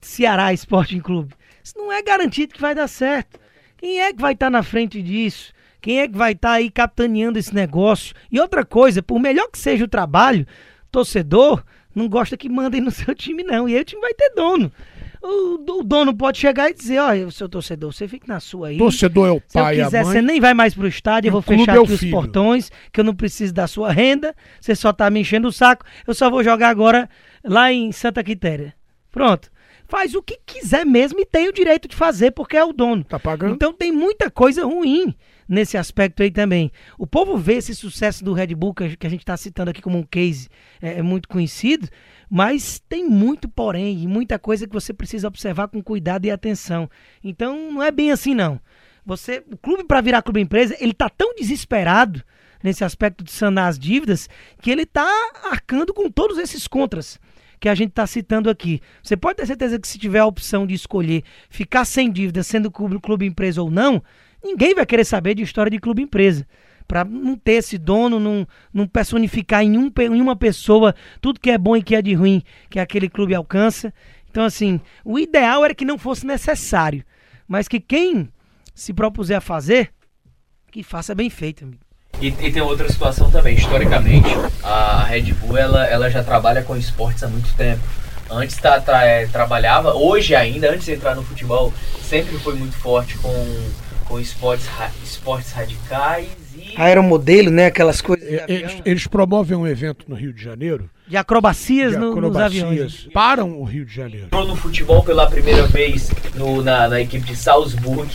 Ceará Sporting Clube. Isso não é garantido que vai dar certo. Quem é que vai estar na frente disso? Quem é que vai estar aí capitaneando esse negócio? E outra coisa, por melhor que seja o trabalho, torcedor não gosta que mandem no seu time, não. E aí o time vai ter dono. O, o dono pode chegar e dizer, olha, seu torcedor, você fica na sua aí. Torcedor é o Se eu pai e a quiser, você nem vai mais pro estádio, eu vou fechar é aqui os filho. portões, que eu não preciso da sua renda, você só tá me enchendo o saco, eu só vou jogar agora lá em Santa Quitéria. Pronto. Faz o que quiser mesmo e tem o direito de fazer, porque é o dono. Tá pagando? Então tem muita coisa ruim nesse aspecto aí também. O povo vê esse sucesso do Red Bull, que a- gente está citando aqui como um case é, é muito conhecido, mas tem muito porém, e muita coisa que você precisa observar com cuidado e atenção. Então não é bem assim não. Você, o clube para virar clube empresa, ele tá tão desesperado nesse aspecto de sanar as dívidas que ele tá arcando com todos esses contras que a gente está citando aqui. Você pode ter certeza que se tiver a opção de escolher ficar sem dívida, sendo clube, clube empresa ou não, ninguém vai querer saber de história de clube empresa. Para não ter esse dono, não, não personificar em, um, em uma pessoa tudo que é bom e que é de ruim que aquele clube alcança. Então, assim, o ideal era que não fosse necessário, mas que quem se propuser a fazer, que faça bem feito, amigo. E, e tem outra situação também, historicamente, a Red Bull ela, ela já trabalha com esportes há muito tempo. Antes tá, tra- é, trabalhava, hoje ainda, antes de entrar no futebol, sempre foi muito forte com, com esportes, ra- esportes radicais e Aeromodelo, né? Aquelas coisas É, Eles, eles promovem um evento no Rio de Janeiro de acrobacias de no- nos aviões. acrobacias. Param o Rio de Janeiro. entrou no futebol pela primeira vez no- na, na equipe de Salzburg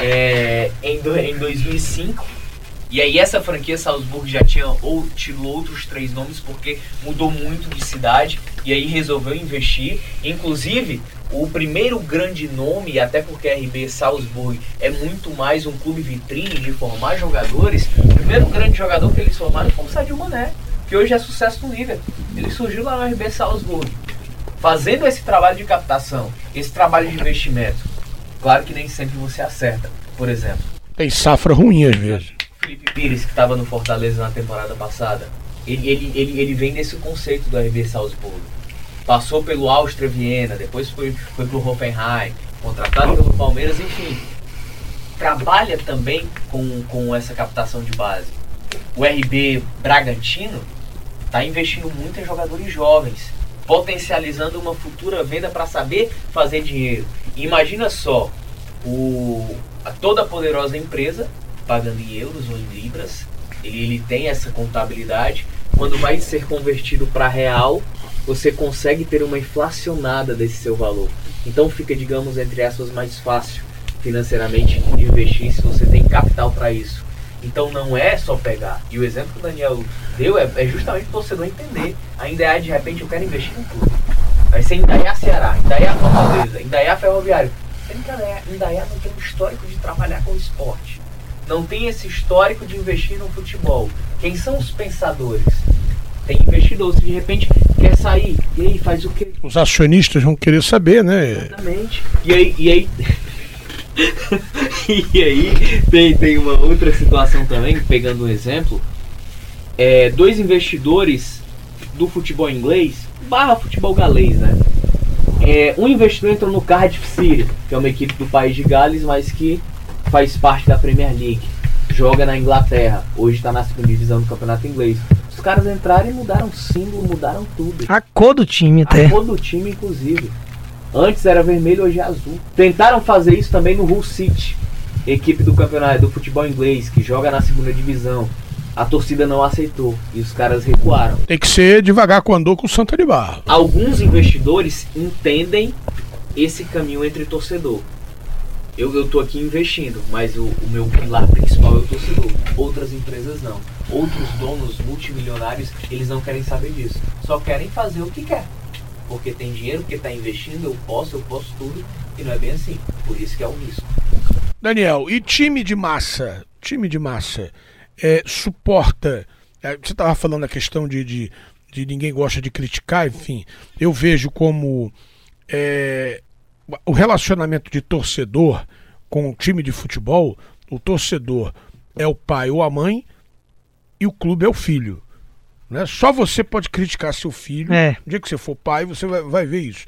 é, em, do- em 2005 E aí essa franquia Salzburg já tinha ou tido outros três nomes porque mudou muito de cidade e aí resolveu investir. Inclusive, o primeiro grande nome, até porque a RB Salzburg é muito mais um clube vitrine de formar jogadores, o primeiro grande jogador que eles formaram foi o Sadio Mané, que hoje é sucesso no Liverpool. Ele surgiu lá no RB Salzburg, fazendo esse trabalho de captação, esse trabalho de investimento. Claro que nem sempre você acerta, por exemplo. Tem safra ruim às vezes. Felipe Pires, que estava no Fortaleza na temporada passada, ele, ele, ele, ele vem desse conceito do RB Salzburg. Passou pelo Áustria Viena, depois foi, foi pro Hoffenheim, contratado pelo Palmeiras, enfim. Trabalha também com, com essa captação de base. O RB Bragantino está investindo muito em jogadores jovens, potencializando uma futura venda para saber fazer dinheiro. Imagina só, o, a toda poderosa empresa pagando em euros ou em libras. Ele, ele tem essa contabilidade. Quando vai ser convertido para real, você consegue ter uma inflacionada desse seu valor. Então fica, digamos, entre aspas, mais fácil financeiramente investir se você tem capital para isso. Então não é só pegar. E o exemplo que o Daniel deu é, é justamente o torcedor entender. Ainda é de repente eu quero investir no clube. Vai ser Indaiá Ceará, Indaiá Fortaleza, Indaiá Ferroviário. Indaiá, Indaiá não tem um histórico de trabalhar com esporte não tem esse histórico de investir no futebol. Quem são os pensadores? Tem investidores que de repente quer sair. E aí faz o quê? Os acionistas vão querer saber, né? Exatamente. E aí. E aí... e aí tem, tem uma outra situação também, pegando um exemplo. É, dois investidores do futebol inglês, barra futebol galês, né? É, um investidor entrou no Cardiff City, que é uma equipe do país de Gales, mas que faz parte da Premier League, joga na Inglaterra, hoje está na segunda divisão do campeonato inglês. Caras entraram e mudaram o símbolo, mudaram tudo. A cor do time até. A cor do time, inclusive. Antes era vermelho, hoje é azul. Tentaram fazer isso também no Hull City, equipe do campeonato do futebol inglês, que joga na segunda divisão. A torcida não aceitou e os caras recuaram. Tem que ser devagar com andou com o Santa de Barro. Alguns investidores entendem esse caminho entre torcedor eu, eu tô aqui investindo, mas o, o meu pilar principal é o torcedor. Outras empresas não. Outros donos multimilionários, eles não querem saber disso. Só querem fazer o que quer. Porque tem dinheiro, porque está investindo, eu posso, eu posso tudo. E não é bem assim. Por isso que é o risco. Daniel, e time de massa? Time de massa é, suporta. É, você estava falando a questão de, de, de, ninguém gosta de criticar, enfim. Eu vejo como é, o relacionamento de torcedor com o time de futebol, o torcedor é o pai ou a mãe e o clube é o filho. Né? Só você pode criticar seu filho. É. No dia que você for pai, você vai, vai ver isso.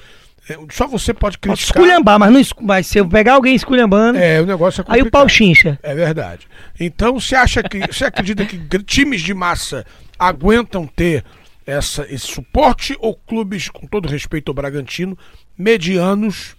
É, só você pode criticar. esculhambar, mas não mas se eu pegar alguém esculhambando, É, o negócio é aí o complicado. pau chincha. É verdade. Então, você acha que você acredita que times de massa aguentam ter essa, esse suporte ou clubes, com todo respeito ao Bragantino, medianos,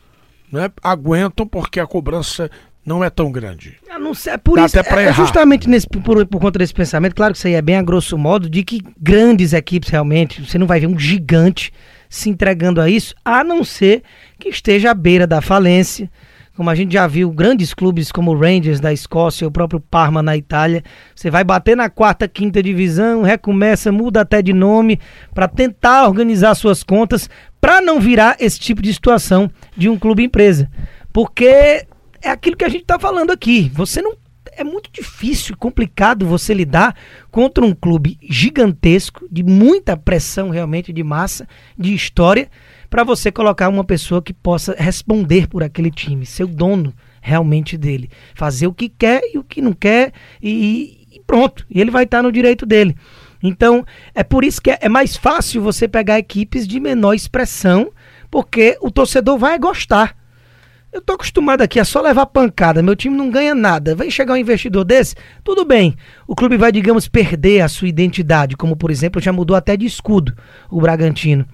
né, aguentam porque a cobrança não é tão grande? Eu não sei, é por Dá isso, até pra é, é errar. justamente nesse, por, por conta desse pensamento, claro que isso aí é bem a grosso modo, de que grandes equipes realmente, você não vai ver um gigante se entregando a isso, a não ser que esteja à beira da falência, como a gente já viu, grandes clubes como o Rangers da Escócia, o próprio Parma na Itália, você vai bater na quarta, quinta divisão, recomeça, muda até de nome, para tentar organizar suas contas, para não virar esse tipo de situação de um clube empresa. Porque é aquilo que a gente está falando aqui. Você não é muito difícil e complicado você lidar contra um clube gigantesco, de muita pressão realmente de massa, de história, para você colocar uma pessoa que possa responder por aquele time, ser o dono realmente dele, fazer o que quer e o que não quer e, e pronto. E ele vai estar no direito dele. Então, é por isso que é, é mais fácil você pegar equipes de menor expressão, porque o torcedor vai gostar. Eu tô acostumado aqui a só levar pancada, meu time não ganha nada. Vem chegar um investidor desse, tudo bem. O clube vai, digamos, perder a sua identidade, como por exemplo, já mudou até de escudo o Bragantino.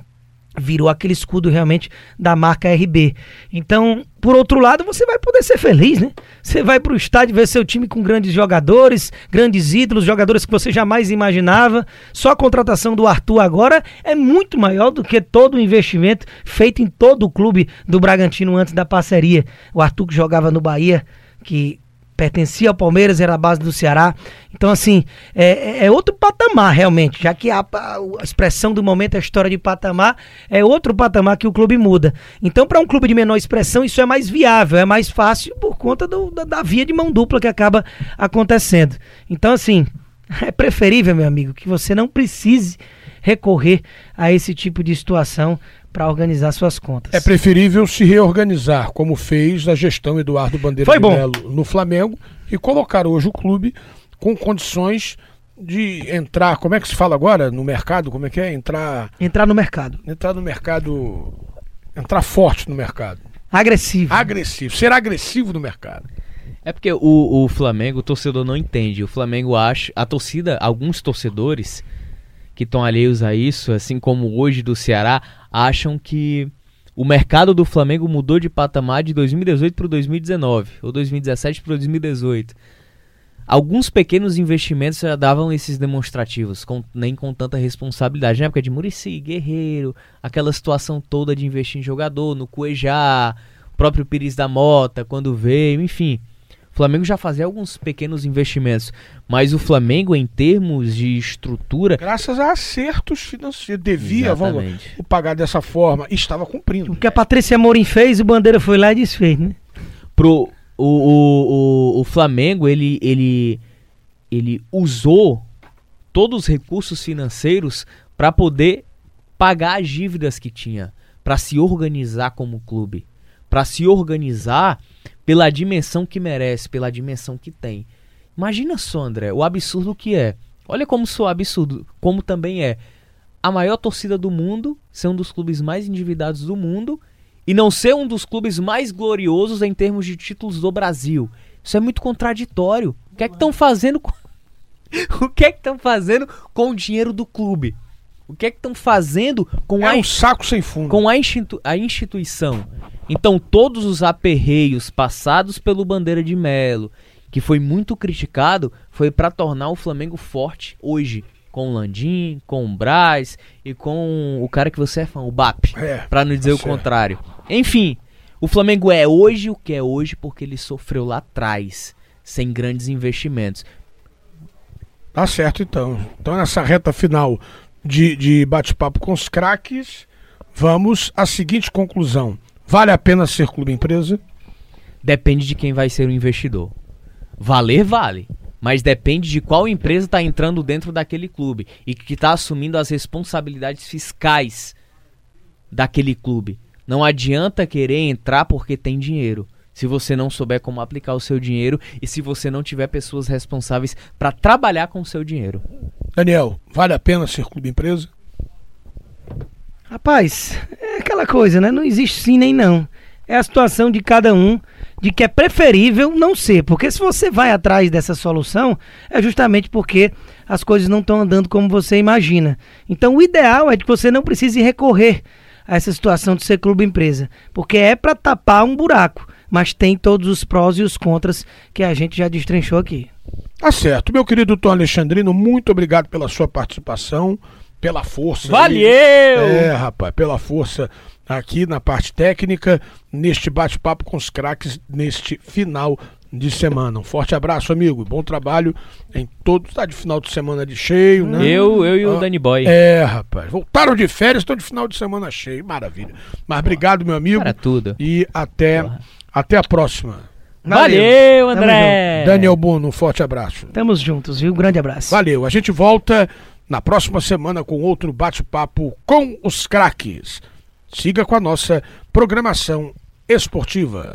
Virou aquele escudo realmente da marca RB. Então, por outro lado, você vai poder ser feliz, né? Você vai pro estádio ver seu time com grandes jogadores, grandes ídolos, jogadores que você jamais imaginava. Só a contratação do Arthur agora é muito maior do que todo o investimento feito em todo o clube do Bragantino antes da parceria. O Arthur que jogava no Bahia, que pertencia ao Palmeiras, era a base do Ceará. Então, assim, é, é- é outro patamar, realmente. Já que a, a- expressão do momento a história de patamar, é outro patamar que o clube muda. Então, para um clube de menor expressão, isso é mais viável, é mais fácil por conta do- da, da via de mão dupla que acaba acontecendo. Então, assim, é preferível, meu amigo, que você não precise recorrer a esse tipo de situação para organizar suas contas. É preferível se reorganizar, como fez a gestão Eduardo Bandeira Foi de bom. Melo no Flamengo, e colocar hoje o clube com condições de entrar, como é que se fala agora no mercado? Como é que é? Entrar, Entrar no mercado. entrar no mercado, entrar forte no mercado, Agressivo. agressivo, ser agressivo no mercado. É porque o, o Flamengo, o torcedor não entende. O Flamengo acha. A torcida, alguns torcedores que estão alheios a isso, assim como hoje do Ceará, acham que o mercado do Flamengo mudou de patamar de 2018 para 2019, ou 2017 para 2018. Alguns pequenos investimentos já davam esses demonstrativos, com- nem com tanta responsabilidade. Na época de Murici, Guerreiro, aquela situação toda de investir em jogador, no Cuejá, próprio Pires da Mota, quando veio, enfim. O Flamengo já fazia alguns pequenos investimentos, mas o Flamengo, em termos de estrutura, Graças a acertos financeiros, devia vamos, pagar dessa forma e estava cumprindo. O que a Patrícia Morim fez, o Bandeira foi lá e desfez, né? pro o, o, o, o Flamengo ele, ele ele usou todos os recursos financeiros para poder pagar as dívidas que tinha, para se organizar como clube, para se organizar pela dimensão que merece, pela dimensão que tem. Imagina só, André, o absurdo que é. Olha como sou absurdo, como também é a maior torcida do mundo, ser um dos clubes mais endividados do mundo e não ser um dos clubes mais gloriosos em termos de títulos do Brasil. Isso é muito contraditório. O que é que estão fazendo com... O que é que estão fazendo com o dinheiro do clube? O que é que estão fazendo com É a um saco sem fundo. com a, institu- a instituição. Então, todos os aperreios passados pelo Bandeira de Melo, que foi muito criticado, foi para tornar o Flamengo forte hoje. Com o Landim, com o Braz e com o cara que você é fã, o BAP. É, Pra não dizer o certo. contrário. Enfim, o Flamengo é hoje o que é hoje porque ele sofreu lá atrás, sem grandes investimentos. Tá certo, então. Então, nessa reta final de, de bate-papo com os craques, vamos à seguinte conclusão. Vale a pena ser clube empresa? Depende de quem vai ser o investidor. Valer, vale. Mas depende de qual empresa está entrando dentro daquele clube e que está assumindo as responsabilidades fiscais daquele clube. Não adianta querer entrar porque tem dinheiro. Se você não souber como aplicar o seu dinheiro e se você não tiver pessoas responsáveis para trabalhar com o seu dinheiro. Daniel, vale a pena ser clube empresa? Rapaz, é aquela coisa, né? Não existe sim nem não. É a situação de cada um, de que é preferível não ser. Porque se você vai atrás dessa solução, é justamente porque as coisas não estão andando como você imagina. Então o ideal é que você não precise recorrer a essa situação de ser clube empresa. Porque é para tapar um buraco. Mas tem todos os prós e os contras que a gente já destrinchou aqui. Tá certo. Meu querido Tom Alexandrino, muito obrigado pela sua participação, pela força. Valeu! É, rapaz, pela força aqui na parte técnica, neste bate-papo com os craques, neste final de semana. Um forte abraço, amigo. Bom trabalho em todo. Tá de final de semana de cheio, né? Eu, eu e o Ah, Danny Boy. É, rapaz. Voltaram de férias, estão de final de semana cheio. Maravilha. Mas obrigado, meu amigo. Para tudo. E até, até a próxima. Valeu, Tamo André! Daniel Bono, um forte abraço. Tamo juntos, viu? Grande abraço. Valeu. A gente volta na próxima semana com outro bate-papo com os craques. Siga com a nossa programação esportiva.